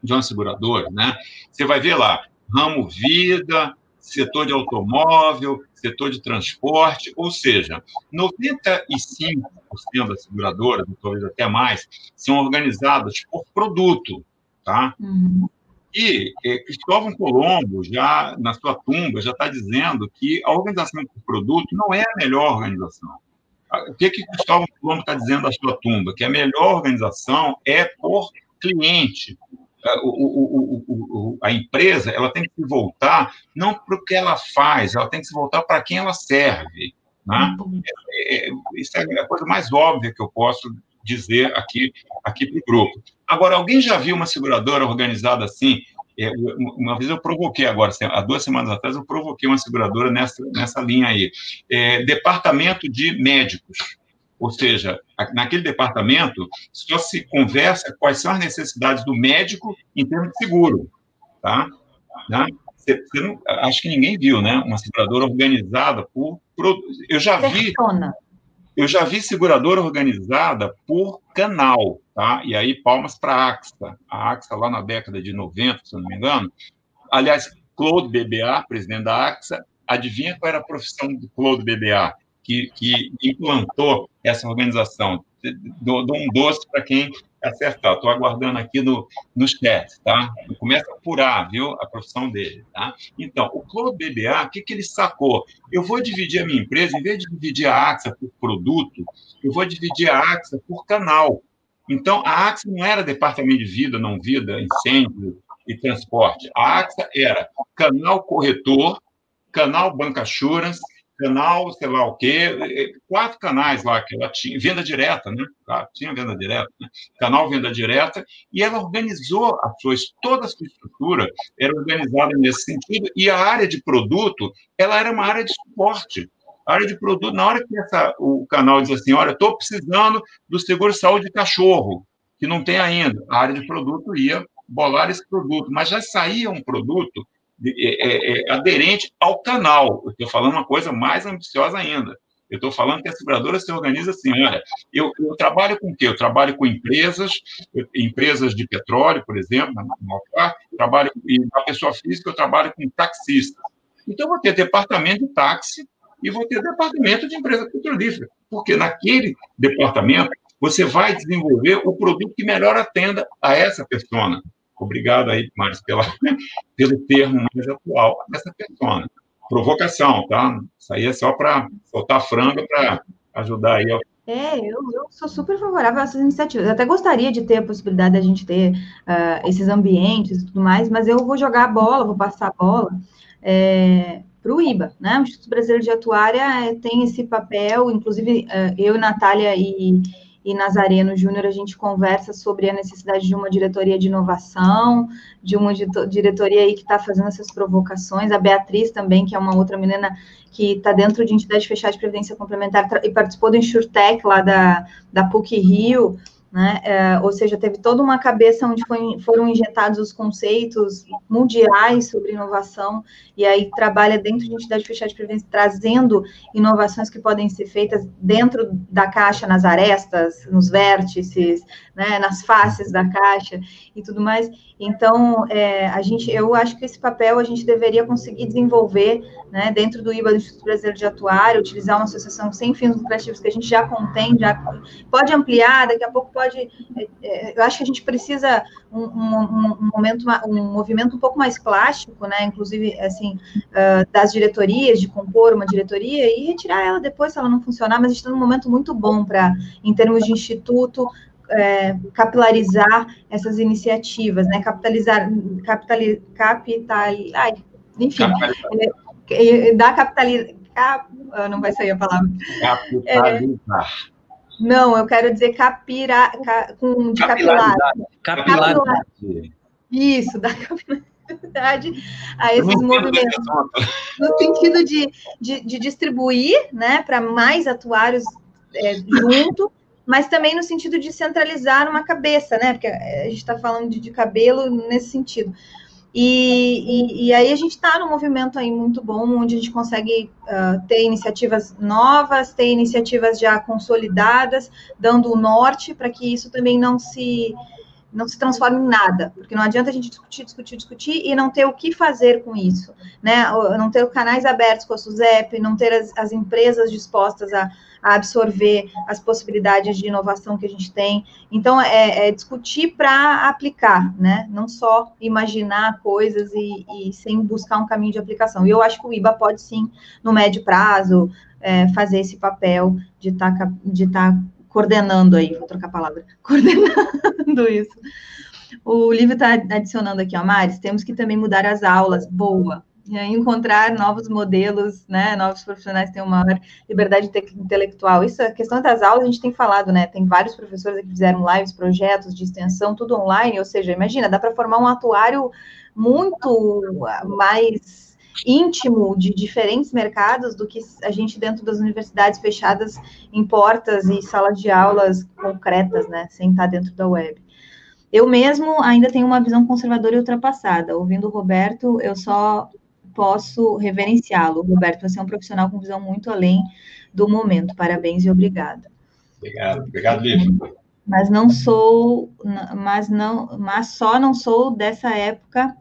de uma seguradora, né? Você vai ver lá ramo vida, setor de automóvel, setor de transporte, ou seja, 95% das seguradoras, talvez até mais, são organizadas por produto, tá? Uhum. E é, Cristóvão Colombo, já na sua tumba, já está dizendo que a organização por produto não é a melhor organização. O que, que Cristóvão Colombo está dizendo na sua tumba? Que a melhor organização é por cliente, o, o, a empresa ela tem que se voltar não para o que ela faz, ela tem que se voltar para quem ela serve. Né? É, é, isso é a coisa mais óbvia que eu posso dizer aqui, aqui para o grupo. Agora, alguém já viu uma seguradora organizada assim? É, uma vez eu provoquei agora, há duas semanas atrás, eu provoquei uma seguradora nessa, nessa linha aí. É, departamento de médicos. Ou seja, naquele departamento só se conversa quais são as necessidades do médico em termos de seguro, tá? Né? Você, você não, acho que ninguém viu, né? Uma seguradora organizada por, por eu já vi eu já vi seguradora organizada por canal, tá? E aí palmas para a AXA, a AXA lá na década de 90, se eu não me engano. Aliás, Claude BBA, presidente da AXA, adivinha qual era a profissão do Claude BBA? Que, que implantou essa organização. Dou, dou um doce para quem acertar. Estou aguardando aqui no, no chat, tá? Começa a apurar, viu, a profissão dele, tá? Então, o Clube BBA, o que, que ele sacou? Eu vou dividir a minha empresa, em vez de dividir a AXA por produto, eu vou dividir a AXA por canal. Então, a AXA não era departamento de vida, não vida, incêndio e transporte. A AXA era canal corretor, canal banca assurance, canal, sei lá o quê, é, quatro canais lá que ela tinha, venda direta, né? Claro, tinha venda direta, né? canal venda direta, e ela organizou a sua, toda a sua estrutura era organizada nesse sentido, e a área de produto, ela era uma área de suporte. A área de produto, na hora que essa, o canal diz assim, olha, estou precisando do seguro saúde de cachorro, que não tem ainda, a área de produto ia bolar esse produto, mas já saía um produto é, é, é, aderente ao canal. Eu estou falando uma coisa mais ambiciosa ainda. Eu estou falando que a seguradora se organiza assim, olha, eu, eu, trabalho com o quê? Eu trabalho com empresas, empresas de petróleo, por exemplo, na trabalho, e na pessoa física eu trabalho com taxistas. Então, eu vou ter departamento de táxi e vou ter departamento de empresa petrolífera, porque naquele departamento você vai desenvolver o produto que melhor atenda a essa pessoa. Obrigado aí, Mário, pela, pelo termo mais atual dessa persona. provocação, tá? Isso aí é só para soltar frango para ajudar aí. É, eu, eu, sou super favorável a essas iniciativas. Eu até gostaria de ter a possibilidade de a gente ter uh, esses ambientes e tudo mais, mas eu vou jogar a bola, vou passar a bola é, para o IBA, né? O Instituto Brasileiro de Atuária é, tem esse papel, inclusive uh, eu, Natália e e Nazareno Júnior, a gente conversa sobre a necessidade de uma diretoria de inovação, de uma diretoria aí que está fazendo essas provocações, a Beatriz também, que é uma outra menina que está dentro de entidade fechada de previdência complementar e participou do InsurTech lá da, da PUC Rio, né? É, ou seja, teve toda uma cabeça onde foi, foram injetados os conceitos mundiais sobre inovação, e aí trabalha dentro de entidade fechada de previdência, trazendo inovações que podem ser feitas dentro da caixa, nas arestas, nos vértices, né, nas faces da caixa e tudo mais. Então, é, a gente, eu acho que esse papel a gente deveria conseguir desenvolver né, dentro do IBA do Instituto Brasileiro de Atuário, utilizar uma associação sem fins lucrativos que a gente já contém, já pode ampliar, daqui a pouco pode. É, é, eu acho que a gente precisa um, um, um, momento, um movimento um pouco mais plástico, né? Inclusive, assim, uh, das diretorias, de compor uma diretoria e retirar ela depois se ela não funcionar, mas a gente está num momento muito bom para, em termos de instituto, é, capilarizar essas iniciativas, né? Capitalizar, capital, capital, ai, enfim, é, é, dar capitalizar, cap, ah, não vai sair a palavra. Capitalizar. Não, eu quero dizer capira, com de capilar. Capilar. Isso, da capilaridade a esses movimentos. No sentido de, de, de distribuir, né, para mais atuários é, junto, mas também no sentido de centralizar uma cabeça, né? Porque a gente está falando de, de, cabelo nesse sentido. E, e, e aí a gente está num movimento aí muito bom, onde a gente consegue uh, ter iniciativas novas, ter iniciativas já consolidadas, dando o norte para que isso também não se não se transforme em nada, porque não adianta a gente discutir, discutir, discutir e não ter o que fazer com isso, né? Não ter canais abertos com a SUSEP, não ter as, as empresas dispostas a, a, absorver as possibilidades de inovação que a gente tem. Então, é, é discutir para aplicar, né? Não só imaginar coisas e, e, sem buscar um caminho de aplicação. E eu acho que o IBA pode sim, no médio prazo, é, fazer esse papel de estar tá, de tá coordenando aí, vou trocar a palavra, coordenando isso. O livro está adicionando aqui, ó, Maris, temos que também mudar as aulas, boa. Aí encontrar novos modelos, né, novos profissionais têm uma maior liberdade intelectual. Isso, a questão das aulas, a gente tem falado, né, tem vários professores que fizeram lives, projetos de extensão, tudo online, ou seja, imagina, dá para formar um atuário muito mais íntimo de diferentes mercados do que a gente dentro das universidades fechadas em portas e salas de aulas concretas, né, sem estar dentro da web. Eu mesmo ainda tenho uma visão conservadora e ultrapassada. Ouvindo o Roberto, eu só posso reverenciá-lo. Roberto, você é um profissional com visão muito além do momento. Parabéns e obrigada. Obrigado, obrigado, Lívia. Mas não sou, mas não, mas só não sou dessa época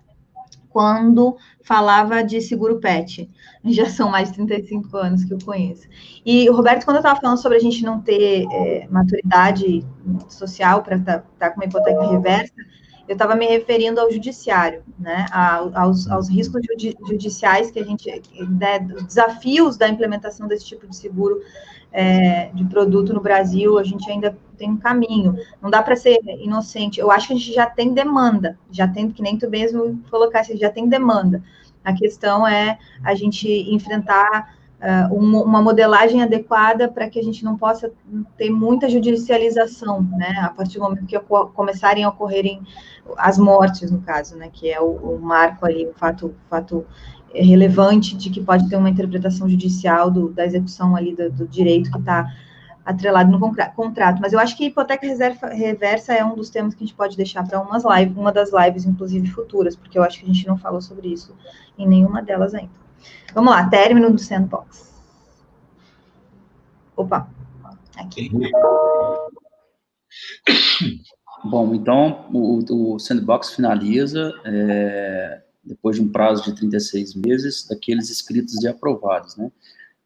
quando falava de seguro pet. Já são mais de 35 anos que eu conheço. E, Roberto, quando eu estava falando sobre a gente não ter é, maturidade social para estar tá, tá com uma hipoteca reversa, eu estava me referindo ao judiciário, né, aos, aos riscos judiciais que a gente, né, desafios da implementação desse tipo de seguro é, de produto no Brasil, a gente ainda tem um caminho. Não dá para ser inocente. Eu acho que a gente já tem demanda, já tem, que nem tu mesmo colocasse, já tem demanda. A questão é a gente enfrentar uma modelagem adequada para que a gente não possa ter muita judicialização, né? A partir do momento que começarem a ocorrerem as mortes, no caso, né? Que é o, o marco ali, o fato, fato relevante de que pode ter uma interpretação judicial do, da execução ali do, do direito que está atrelado no contrato. Mas eu acho que hipoteca reversa é um dos temas que a gente pode deixar para umas lives, uma das lives, inclusive futuras, porque eu acho que a gente não falou sobre isso em nenhuma delas ainda. Vamos lá, término do sandbox. Opa, aqui. Bom, então o, o sandbox finaliza. É depois de um prazo de 36 meses, daqueles inscritos e aprovados, né?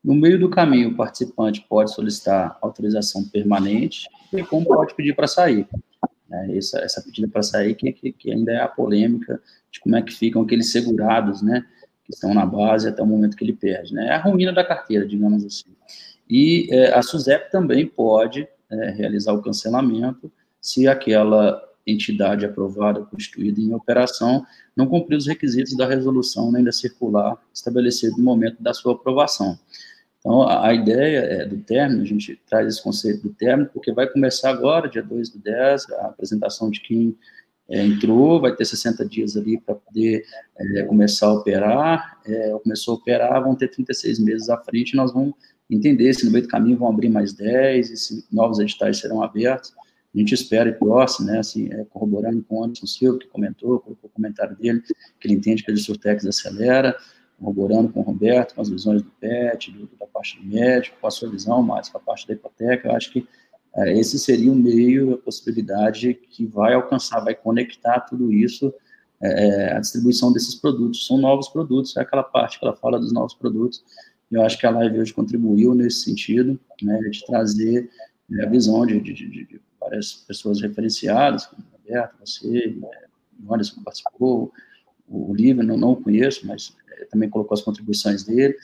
No meio do caminho, o participante pode solicitar autorização permanente e como pode pedir para sair. Né? Essa, essa pedida para sair que, que, que, ainda é a polêmica de como é que ficam aqueles segurados, né? Que estão na base até o momento que ele perde. Né? É a ruína da carteira, digamos assim. E é, a SUSEP também pode é, realizar o cancelamento se aquela entidade aprovada, constituída em operação, não cumprir os requisitos da resolução nem da circular estabelecida no momento da sua aprovação. Então, a, a ideia é, do término, a gente traz esse conceito do término, porque vai começar agora, dia 2 do 10, a apresentação de quem é, entrou, vai ter 60 dias ali para poder é, começar a operar, é, começou a operar, vão ter 36 meses à frente, nós vamos entender se no meio do caminho vão abrir mais 10, e se novos editais serão abertos, a gente espera e torce, né, assim, é, corroborando com o Anderson Silva, que comentou, colocou o comentário dele, que ele entende que a Surtex acelera, corroborando com o Roberto, com as visões do PET, do, da parte do médico, com a sua visão, mais com a parte da hipoteca, eu acho que é, esse seria o meio, a possibilidade que vai alcançar, vai conectar tudo isso, é, a distribuição desses produtos. São novos produtos, é aquela parte que ela fala dos novos produtos, eu acho que a live hoje contribuiu nesse sentido, né, de trazer é, a visão de, de, de, de várias pessoas referenciadas, como o Roberto, você, o Anderson participou, o Lívia, não, não o conheço, mas é, também colocou as contribuições dele.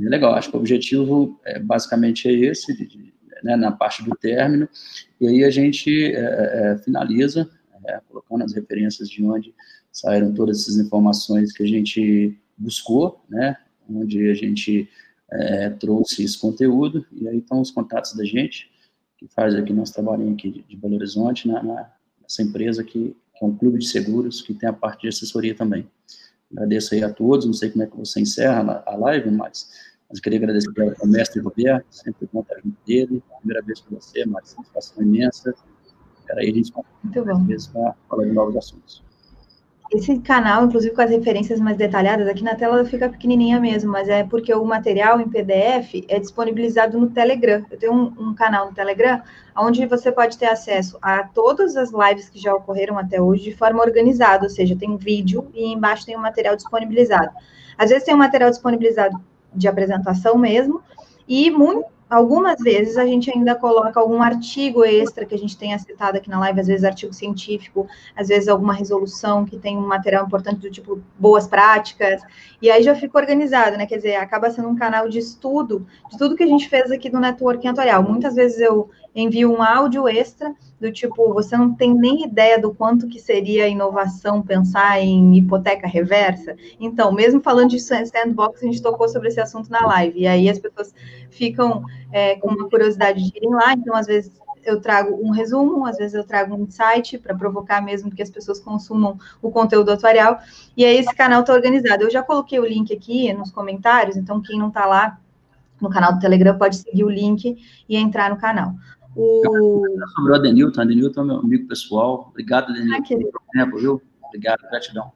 é legal, acho que o objetivo é, basicamente é esse, de, né, na parte do término, e aí a gente é, é finaliza, é, colocando as referências de onde saíram todas essas informações que a gente buscou, né, onde a gente é, trouxe esse conteúdo, e aí estão os contatos da gente, que faz aqui nosso trabalho aqui de Belo Horizonte, na, na, nessa empresa que, que, é um clube de seguros, que tem a parte de assessoria também. Agradeço aí a todos, não sei como é que você encerra a live, mas, mas queria agradecer ao mestre Roberto, sempre bom estar junto dele, primeira vez com você, uma satisfação imensa, Espera aí, a gente vai falar de novos assuntos. Esse canal, inclusive com as referências mais detalhadas, aqui na tela fica pequenininha mesmo, mas é porque o material em PDF é disponibilizado no Telegram. Eu tenho um, um, canal no Telegram, onde você pode ter acesso a todas as lives que já ocorreram até hoje de forma organizada, ou seja, tem um vídeo e embaixo tem um material disponibilizado. Às vezes tem um material disponibilizado de apresentação mesmo, e muito, Algumas vezes a gente ainda coloca algum artigo extra que a gente tenha citado aqui na live, às vezes artigo científico, às vezes alguma resolução que tem um material importante do tipo boas práticas, e aí já fica organizado, né? Quer dizer, acaba sendo um canal de estudo de tudo que a gente fez aqui no Networking Atuarial. Muitas vezes eu envio um áudio extra do tipo, você não tem nem ideia do quanto que seria inovação pensar em hipoteca reversa. Então, mesmo falando de sandbox, a gente tocou sobre esse assunto na live, e aí as pessoas ficam é, com uma curiosidade de irem lá, então, às vezes, eu trago um resumo, às vezes eu trago um insight para provocar mesmo que as pessoas consumam o conteúdo atuarial, e aí esse canal está organizado. Eu já coloquei o link aqui nos comentários, então quem não está lá no canal do Telegram pode seguir o link e entrar no canal. O... Sobre o Adenilton, Adenilton é meu amigo pessoal. Obrigado, Adenilton, ah, pelo tempo, viu? Obrigado, gratidão.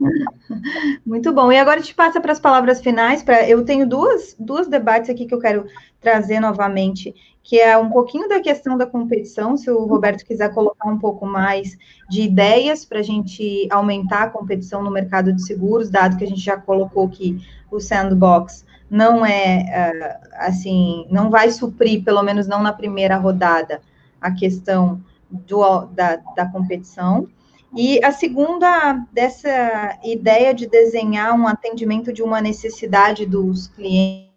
Muito bom. E agora a gente passa para as palavras finais. Para eu tenho duas, duas debates aqui que eu quero trazer novamente, que é um pouquinho da questão da competição. Se o Roberto quiser colocar um pouco mais de ideias para a gente aumentar a competição no mercado de seguros, dado que a gente já colocou que o sandbox não é uh, assim, não vai suprir, pelo menos não na primeira rodada, a questão do, da, da competição. E a segunda, dessa ideia de desenhar um atendimento de uma necessidade dos clientes.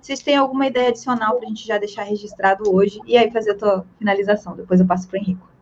Vocês têm alguma ideia adicional para a gente já deixar registrado hoje? E aí fazer a tua finalização. Depois eu passo para o Henrico.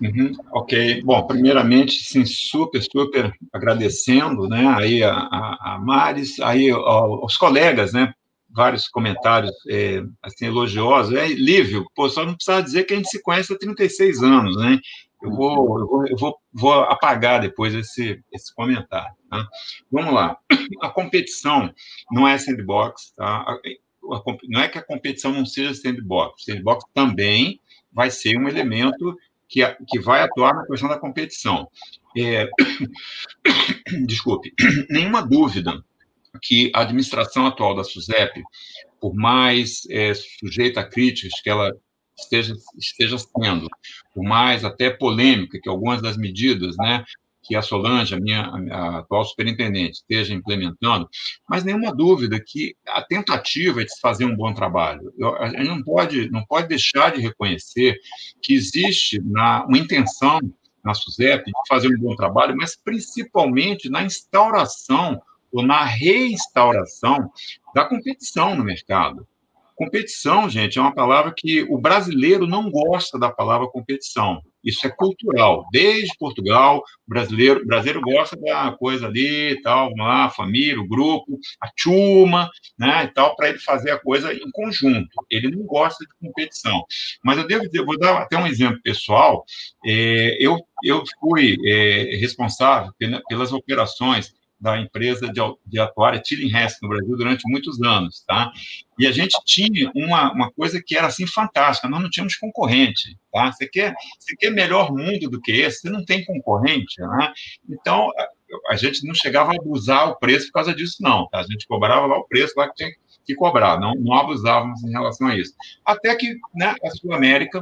Uhum, ok. Bom, primeiramente, sim, super, super agradecendo, né, aí a, a, a Maris, aí aos colegas, né, vários comentários, é, assim, elogiosos. É, Lívio, pô, só não precisa dizer que a gente se conhece há 36 anos, né? Eu vou, eu vou, eu vou, vou apagar depois esse, esse comentário, tá? Vamos lá. A competição não é sandbox, tá? A, a, não é que a competição não seja sandbox. Sandbox também vai ser um elemento que, que vai atuar na questão da competição. É, desculpe, nenhuma dúvida que a administração atual da SUSEP, por mais é, sujeita a críticas que ela esteja, esteja sendo, por mais até polêmica que algumas das medidas né, que a Solange, a minha a atual superintendente, esteja implementando, mas nenhuma dúvida que a tentativa é de fazer um bom trabalho. Eu, a gente não pode, não pode deixar de reconhecer que existe na, uma intenção na SUSEP, de fazer um bom trabalho, mas principalmente na instauração ou na reinstauração da competição no mercado. Competição, gente, é uma palavra que o brasileiro não gosta da palavra competição. Isso é cultural. Desde Portugal, o brasileiro, o brasileiro gosta da coisa ali, tal, lá, família, o grupo, a turma, né, e tal, para ele fazer a coisa em conjunto. Ele não gosta de competição. Mas eu devo dizer, vou dar até um exemplo pessoal. É, eu, eu fui é, responsável pelas operações da empresa de, de atuária Tillinghast no Brasil durante muitos anos, tá? E a gente tinha uma, uma coisa que era assim fantástica, nós não tínhamos concorrente, tá? Você quer, você quer melhor mundo do que esse, você não tem concorrente, né? Então, a, a gente não chegava a abusar o preço por causa disso, não, tá? A gente cobrava lá o preço lá que tinha que cobrar, não, não abusávamos em relação a isso. Até que né, a Sul América,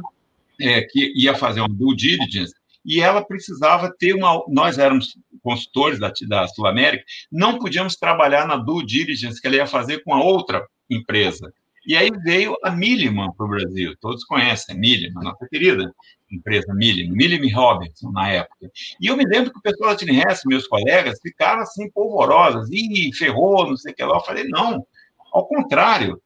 é, que ia fazer uma due diligence, e ela precisava ter uma. Nós éramos consultores da, da Sul América, não podíamos trabalhar na due diligence que ela ia fazer com a outra empresa. E aí veio a Milliman para o Brasil. Todos conhecem a Milliman, nossa querida empresa Milliman, Milliman Robinson, na época. E eu me lembro que o pessoal da Tinhess, meus colegas, ficaram assim polvorosos. Ih, ferrou, não sei o que lá. Eu falei, não, ao contrário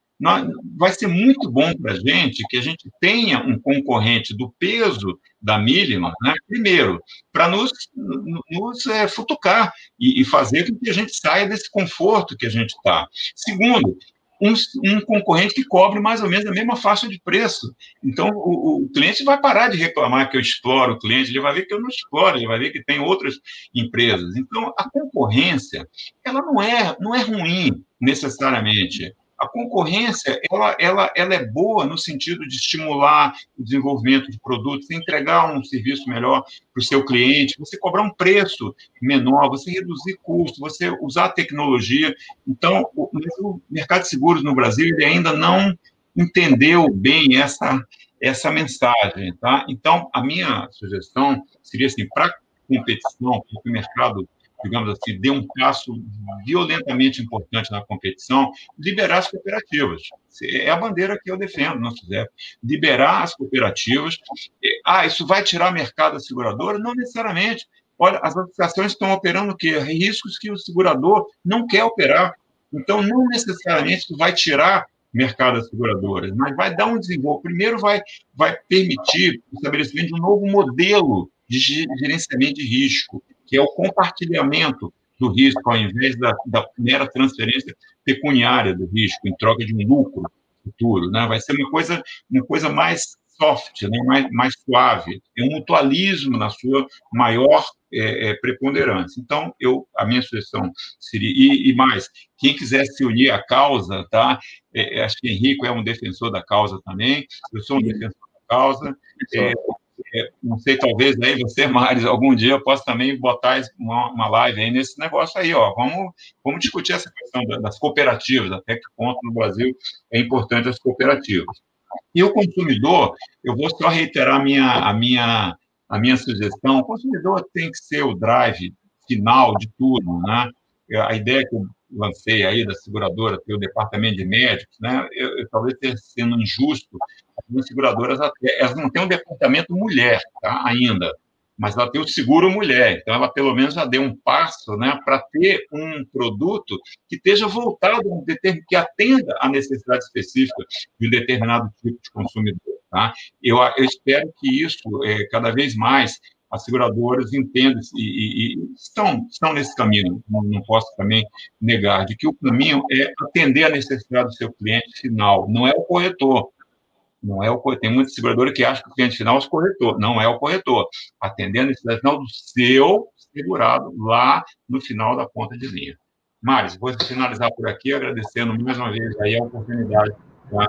vai ser muito bom para a gente que a gente tenha um concorrente do peso da Milliman, né? primeiro, para nos, nos é, futucar e, e, fazer com que a gente saia desse conforto que a gente está. Segundo, um, um, concorrente que cobre mais ou menos a mesma faixa de preço. Então, o, o, cliente vai parar de reclamar que eu exploro o cliente, ele vai ver que eu não exploro, ele vai ver que tem outras empresas. Então, a concorrência, ela não é, não é ruim necessariamente a concorrência ela, ela, ela é boa no sentido de estimular o desenvolvimento de produtos, entregar um serviço melhor para o seu cliente, você cobrar um preço menor, você reduzir custos, você usar tecnologia. Então, o, o mercado de seguros no Brasil ele ainda não entendeu bem essa, essa mensagem. Tá? Então, a minha sugestão seria assim, para competição, para o mercado digamos assim, dê um passo violentamente importante na competição, liberar as cooperativas. É a bandeira que eu defendo, não quiser. Liberar as cooperativas. Ah, isso vai tirar mercado da seguradora? Não necessariamente. Olha, as associações estão operando o quê? Riscos que o segurador não quer operar. Então, não necessariamente isso vai tirar mercado das seguradoras, mas vai dar um desenvolvimento. Primeiro, vai, vai permitir o estabelecimento de um novo modelo de gerenciamento de risco que é o compartilhamento do risco, ao invés da, da mera transferência pecuniária do risco, em troca de um lucro futuro. Né? Vai ser uma coisa, uma coisa mais soft, né? mais, mais suave, é um mutualismo na sua maior é, é, preponderância. Então, eu, a minha sugestão seria, e, e mais, quem quiser se unir à causa, tá? É, é acho que Henrico é um defensor da causa também, eu sou um defensor da causa, é, é, não sei, talvez aí você, Maris, algum dia eu possa também botar uma, uma live aí nesse negócio aí, ó. Vamos, vamos discutir essa questão das cooperativas, até que ponto no Brasil é importante as cooperativas. E o consumidor, eu vou só reiterar a minha, a minha, a minha sugestão, o consumidor tem que ser o drive final de tudo, né? A ideia que eu lancei aí da seguradora ter o departamento de médicos, né? Eu, eu talvez esteja sendo injusto as seguradoras até, elas não têm um departamento mulher tá, ainda, mas ela tem o seguro mulher, então ela pelo menos já deu um passo né, para ter um produto que esteja voltado, um que atenda à necessidade específica de um determinado tipo de consumidor. Tá? Eu, eu espero que isso, é, cada vez mais, as seguradoras entendam e, e, estão, estão nesse caminho, não, não, posso também negar, de que o caminho é atender a necessidade do seu cliente final, não é o corretor. Não é o Tem muita seguradora que acha que o cliente final é o corretor. Não é o corretor. Atendendo a necessidade final do seu segurado lá no final da ponta de linha. Maris, vou finalizar por aqui, agradecendo mais uma vez aí a oportunidade da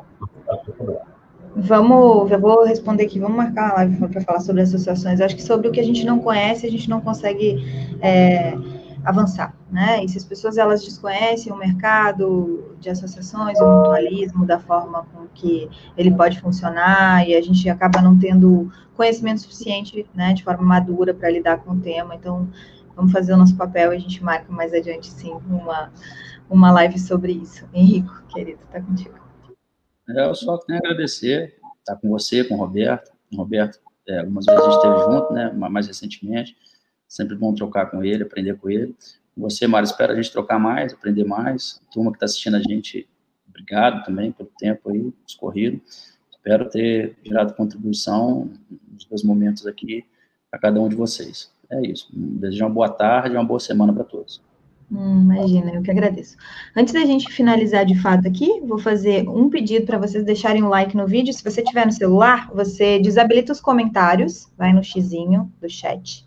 Vamos, eu vou responder aqui, vamos marcar uma live para falar sobre associações. acho que sobre o que a gente não conhece, a gente não consegue é, avançar, né? E se as pessoas elas desconhecem o mercado de associações, o mutualismo, da forma com que ele pode funcionar, e a gente acaba não tendo conhecimento suficiente, né, de forma madura para lidar com o tema. Então, vamos fazer o nosso papel e a gente marca mais adiante, sim, uma, uma live sobre isso. Henrico, querido, está contigo. É, eu só tenho a agradecer, estar com você, com o Roberto. O Roberto é, algumas vezes a gente esteve junto, né, mais recentemente, sempre bom trocar com ele, aprender com ele. Você, Mário, espero a gente trocar mais, aprender mais. A turma que está assistindo a gente, obrigado também pelo tempo aí, escorrido. Espero ter gerado contribuição nos dois momentos aqui a cada um de vocês. É isso. Desejo uma boa tarde uma boa semana para todos. Hum, imagina, eu que agradeço. Antes da gente finalizar de fato aqui, vou fazer um pedido para vocês deixarem um like no vídeo. Se você tiver no celular, você desabilita os comentários, vai no xizinho do chat.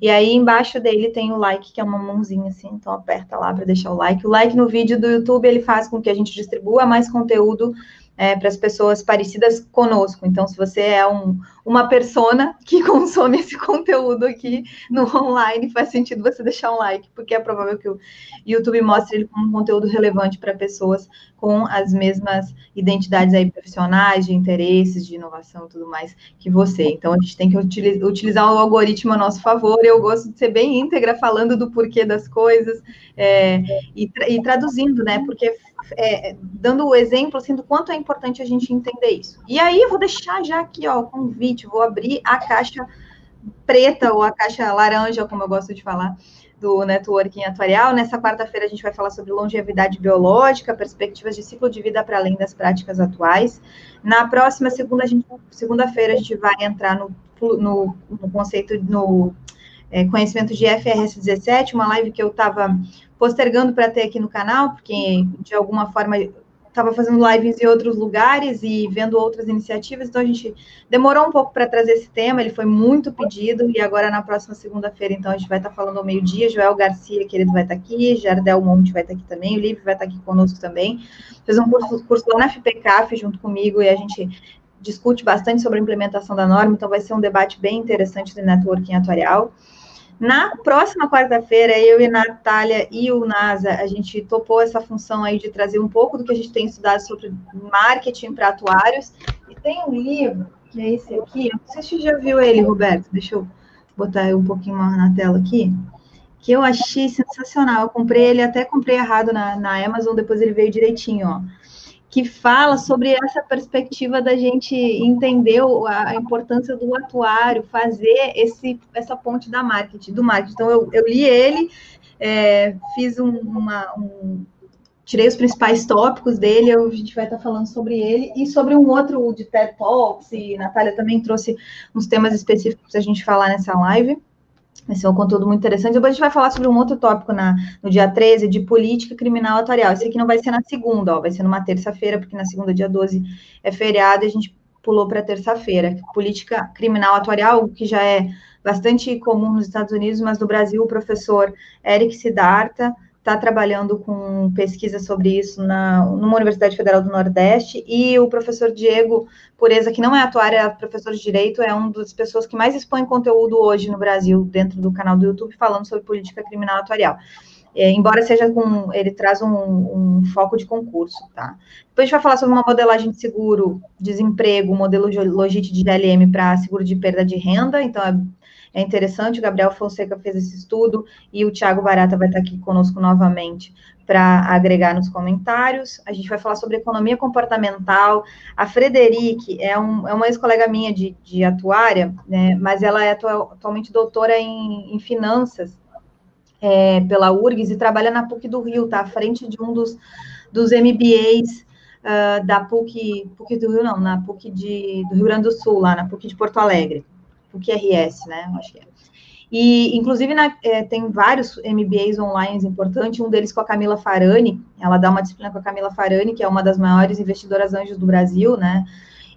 E aí embaixo dele tem o like, que é uma mãozinha assim, então aperta lá para deixar o like. O like no vídeo do YouTube, ele faz com que a gente distribua mais conteúdo é, para as pessoas parecidas conosco. Então, se você é um, uma persona que consome esse conteúdo aqui no online, faz sentido você deixar um like, porque é provável que o YouTube mostre ele como um conteúdo relevante para pessoas com as mesmas identidades aí profissionais, de interesses, de inovação e tudo mais que você. Então, a gente tem que utilizar o algoritmo a nosso favor. Eu gosto de ser bem íntegra, falando do porquê das coisas é, e, e traduzindo, né? Porque é, dando o exemplo assim, do quanto é importante a gente entender isso. E aí, vou deixar já aqui ó, o convite, vou abrir a caixa preta ou a caixa laranja, como eu gosto de falar, do networking atuarial. Nessa quarta-feira a gente vai falar sobre longevidade biológica, perspectivas de ciclo de vida para além das práticas atuais. Na próxima segunda segunda-feira a gente vai entrar no, no, no conceito no é, conhecimento de FRS 17, uma live que eu estava postergando para ter aqui no canal, porque de alguma forma estava fazendo lives em outros lugares e vendo outras iniciativas, então a gente demorou um pouco para trazer esse tema, ele foi muito pedido, e agora na próxima segunda-feira, então, a gente vai estar tá falando ao meio-dia, Joel Garcia, querido, vai estar tá aqui, Jardel Monte vai estar tá aqui também, o Livre vai estar aqui conosco também, fez um curso, curso lá na FPCAF junto comigo, e a gente discute bastante sobre a implementação da norma, então vai ser um debate bem interessante do networking atuarial. Na próxima quarta-feira, eu e Natália e o NASA, a gente topou essa função aí de trazer um pouco do que a gente tem estudado sobre marketing para atuários. E tem um livro, que é esse aqui, não sei se você já viu ele, Roberto, deixa eu botar um pouquinho mais na tela aqui, que eu achei sensacional. Eu comprei ele, até comprei errado na, na Amazon, depois ele veio direitinho, ó que fala sobre essa perspectiva da gente entender a importância do atuário, fazer esse, essa ponte da marketing, do marketing. Então, eu, eu li ele, é, fiz um, uma, um, tirei os principais tópicos dele, a gente vai estar falando sobre ele, e sobre um outro de TED Talks, e a Natália também trouxe uns temas específicos para a gente falar nessa live. Vai ser um conteúdo muito interessante. Depois a gente vai falar sobre um outro tópico na, no dia 13, de política criminal atuarial. Esse aqui não vai ser na segunda, ó, vai ser numa terça-feira, porque na segunda, dia 12, é feriado, e a gente pulou para terça-feira. Política criminal atuarial, que já é bastante comum nos Estados Unidos, mas no Brasil, o professor Eric Siddhartha está trabalhando com pesquisa sobre isso na, numa Universidade Federal do Nordeste, e o professor Diego Pureza, que não é atuário, é professor de Direito, é uma das pessoas que mais expõe conteúdo hoje no Brasil, dentro do canal do YouTube, falando sobre política criminal atuarial. É, embora seja com, ele traz um, um, foco de concurso, tá? Depois a gente vai falar sobre uma modelagem de seguro, desemprego, modelo de logística de DLM para seguro de perda de renda, então é é interessante, o Gabriel Fonseca fez esse estudo e o Tiago Barata vai estar aqui conosco novamente para agregar nos comentários. A gente vai falar sobre economia comportamental. A Frederic é, um, é uma ex-colega minha de, de atuária, né, mas ela é atual, atualmente doutora em, em finanças é, pela URGS e trabalha na PUC do Rio, tá? À frente de um dos, dos MBAs uh, da PUC, PUC do Rio, não, na PUC de, do Rio Grande do Sul, lá na PUC de Porto Alegre. PUC-RS, né? Acho que é. E, inclusive, na, é, tem vários MBAs online importantes, um deles com a Camila Farani, ela dá uma disciplina com a Camila Farani, que é uma das maiores investidoras anjos do Brasil, né?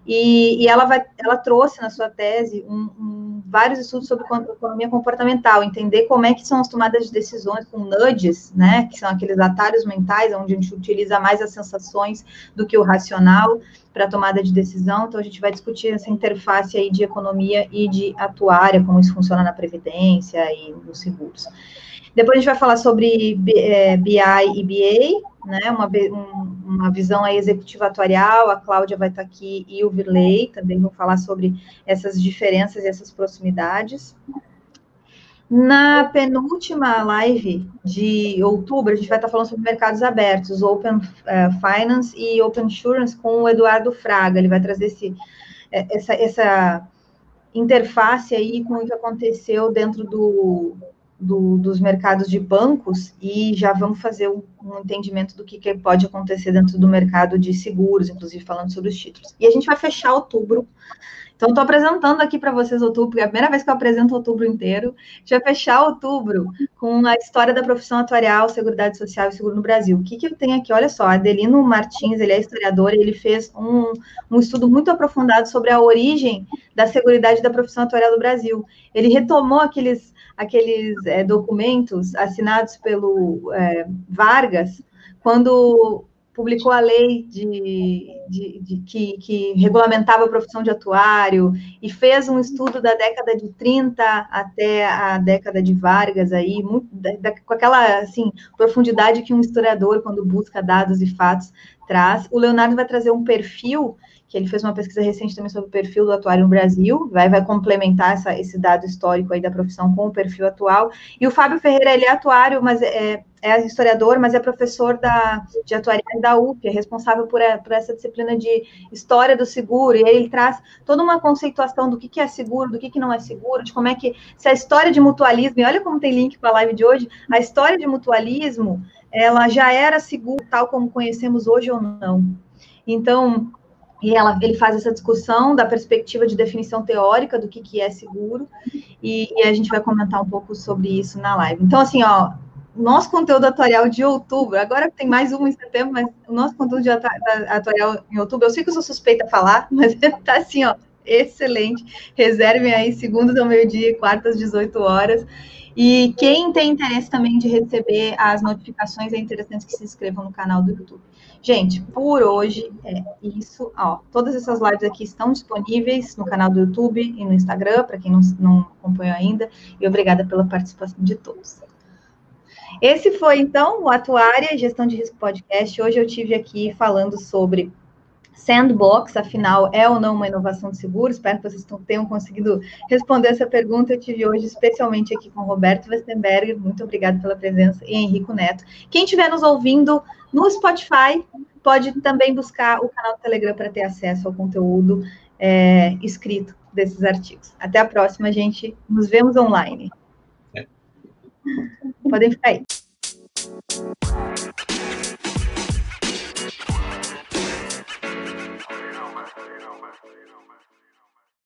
E, e ela, vai, ela trouxe na sua tese um, um, vários estudos sobre economia comportamental, entender como é que são as tomadas de decisões com nudges, né, que são aqueles atalhos mentais, onde a gente utiliza mais as sensações do que o racional para tomada de decisão. Então, a gente vai discutir essa interface aí de economia e de atuária, como isso funciona na previdência e nos seguros. Depois a gente vai falar sobre é, BI e BA, né, uma, uma visão aí executiva atuarial, a Cláudia vai estar aqui e o Virley também vão falar sobre essas diferenças e essas proximidades. Na penúltima live de outubro, a gente vai estar falando sobre mercados abertos, Open uh, Finance e Open Insurance com o Eduardo Fraga. Ele vai trazer esse, é, essa, essa interface aí com o que aconteceu dentro do, do, dos mercados de bancos e já vamos fazer um, um entendimento do que, que, pode acontecer dentro do mercado de seguros, inclusive falando sobre os títulos. E a gente vai fechar outubro então, estou apresentando aqui para vocês outubro, é a primeira vez que eu apresento outubro inteiro. A gente vai fechar outubro com a história da profissão atuarial, Seguridade Social e Seguro no Brasil. O que, que eu tenho aqui? Olha só, Adelino Martins, ele é historiador, ele fez um, um estudo muito aprofundado sobre a origem da Seguridade da profissão atuarial do Brasil. Ele retomou aqueles, aqueles é, documentos assinados pelo é, Vargas, quando publicou a lei de, de, de que, que, regulamentava a profissão de atuário e fez um estudo da década de 30 até a década de Vargas aí, muito, da, com aquela assim profundidade que um historiador quando busca dados e fatos traz. O Leonardo vai trazer um perfil que ele fez uma pesquisa recente também sobre o perfil do atuário no Brasil, vai, vai complementar essa, esse dado histórico aí da profissão com o perfil atual. E o Fábio Ferreira, ele é atuário, mas é, é historiador, mas é professor da, de atuária da UP, é responsável por, por, essa disciplina de história do seguro, e ele traz toda uma conceituação do que, que é seguro, do que, que não é seguro, de como é que, se a história de mutualismo, e olha como tem link para a live de hoje, a história de mutualismo, ela já era segura tal como conhecemos hoje ou não. Então, e ela, ele faz essa discussão da perspectiva de definição teórica do que, que é seguro, e, e, a gente vai comentar um pouco sobre isso na live. Então, assim, ó, nosso conteúdo atuarial de outubro, agora tem mais um em setembro, mas o nosso conteúdo atuarial em outubro, eu sei que eu sou suspeita a falar, mas tá assim, ó, excelente. Reservem aí segundas ao meio-dia quartas, 18 horas. E quem tem interesse também de receber as notificações, é interessante que se inscrevam no canal do YouTube. Gente, por hoje é isso. Ó, todas essas lives aqui estão disponíveis no canal do YouTube e no Instagram, para quem não, não acompanhou ainda. E obrigada pela participação de todos. Esse foi, então, o Atuária Gestão de Risco Podcast. Hoje eu tive aqui falando sobre Sandbox, afinal, é ou não uma inovação de seguro? Espero que vocês tenham conseguido responder essa pergunta. Eu tive hoje, especialmente aqui com Roberto Westenberger. Muito obrigada pela presença e Henrico Neto. Quem estiver nos ouvindo no Spotify, pode também buscar o canal do Telegram para ter acesso ao conteúdo é, escrito desses artigos. Até a próxima, gente. Nos vemos online. É. Podem ficar aí.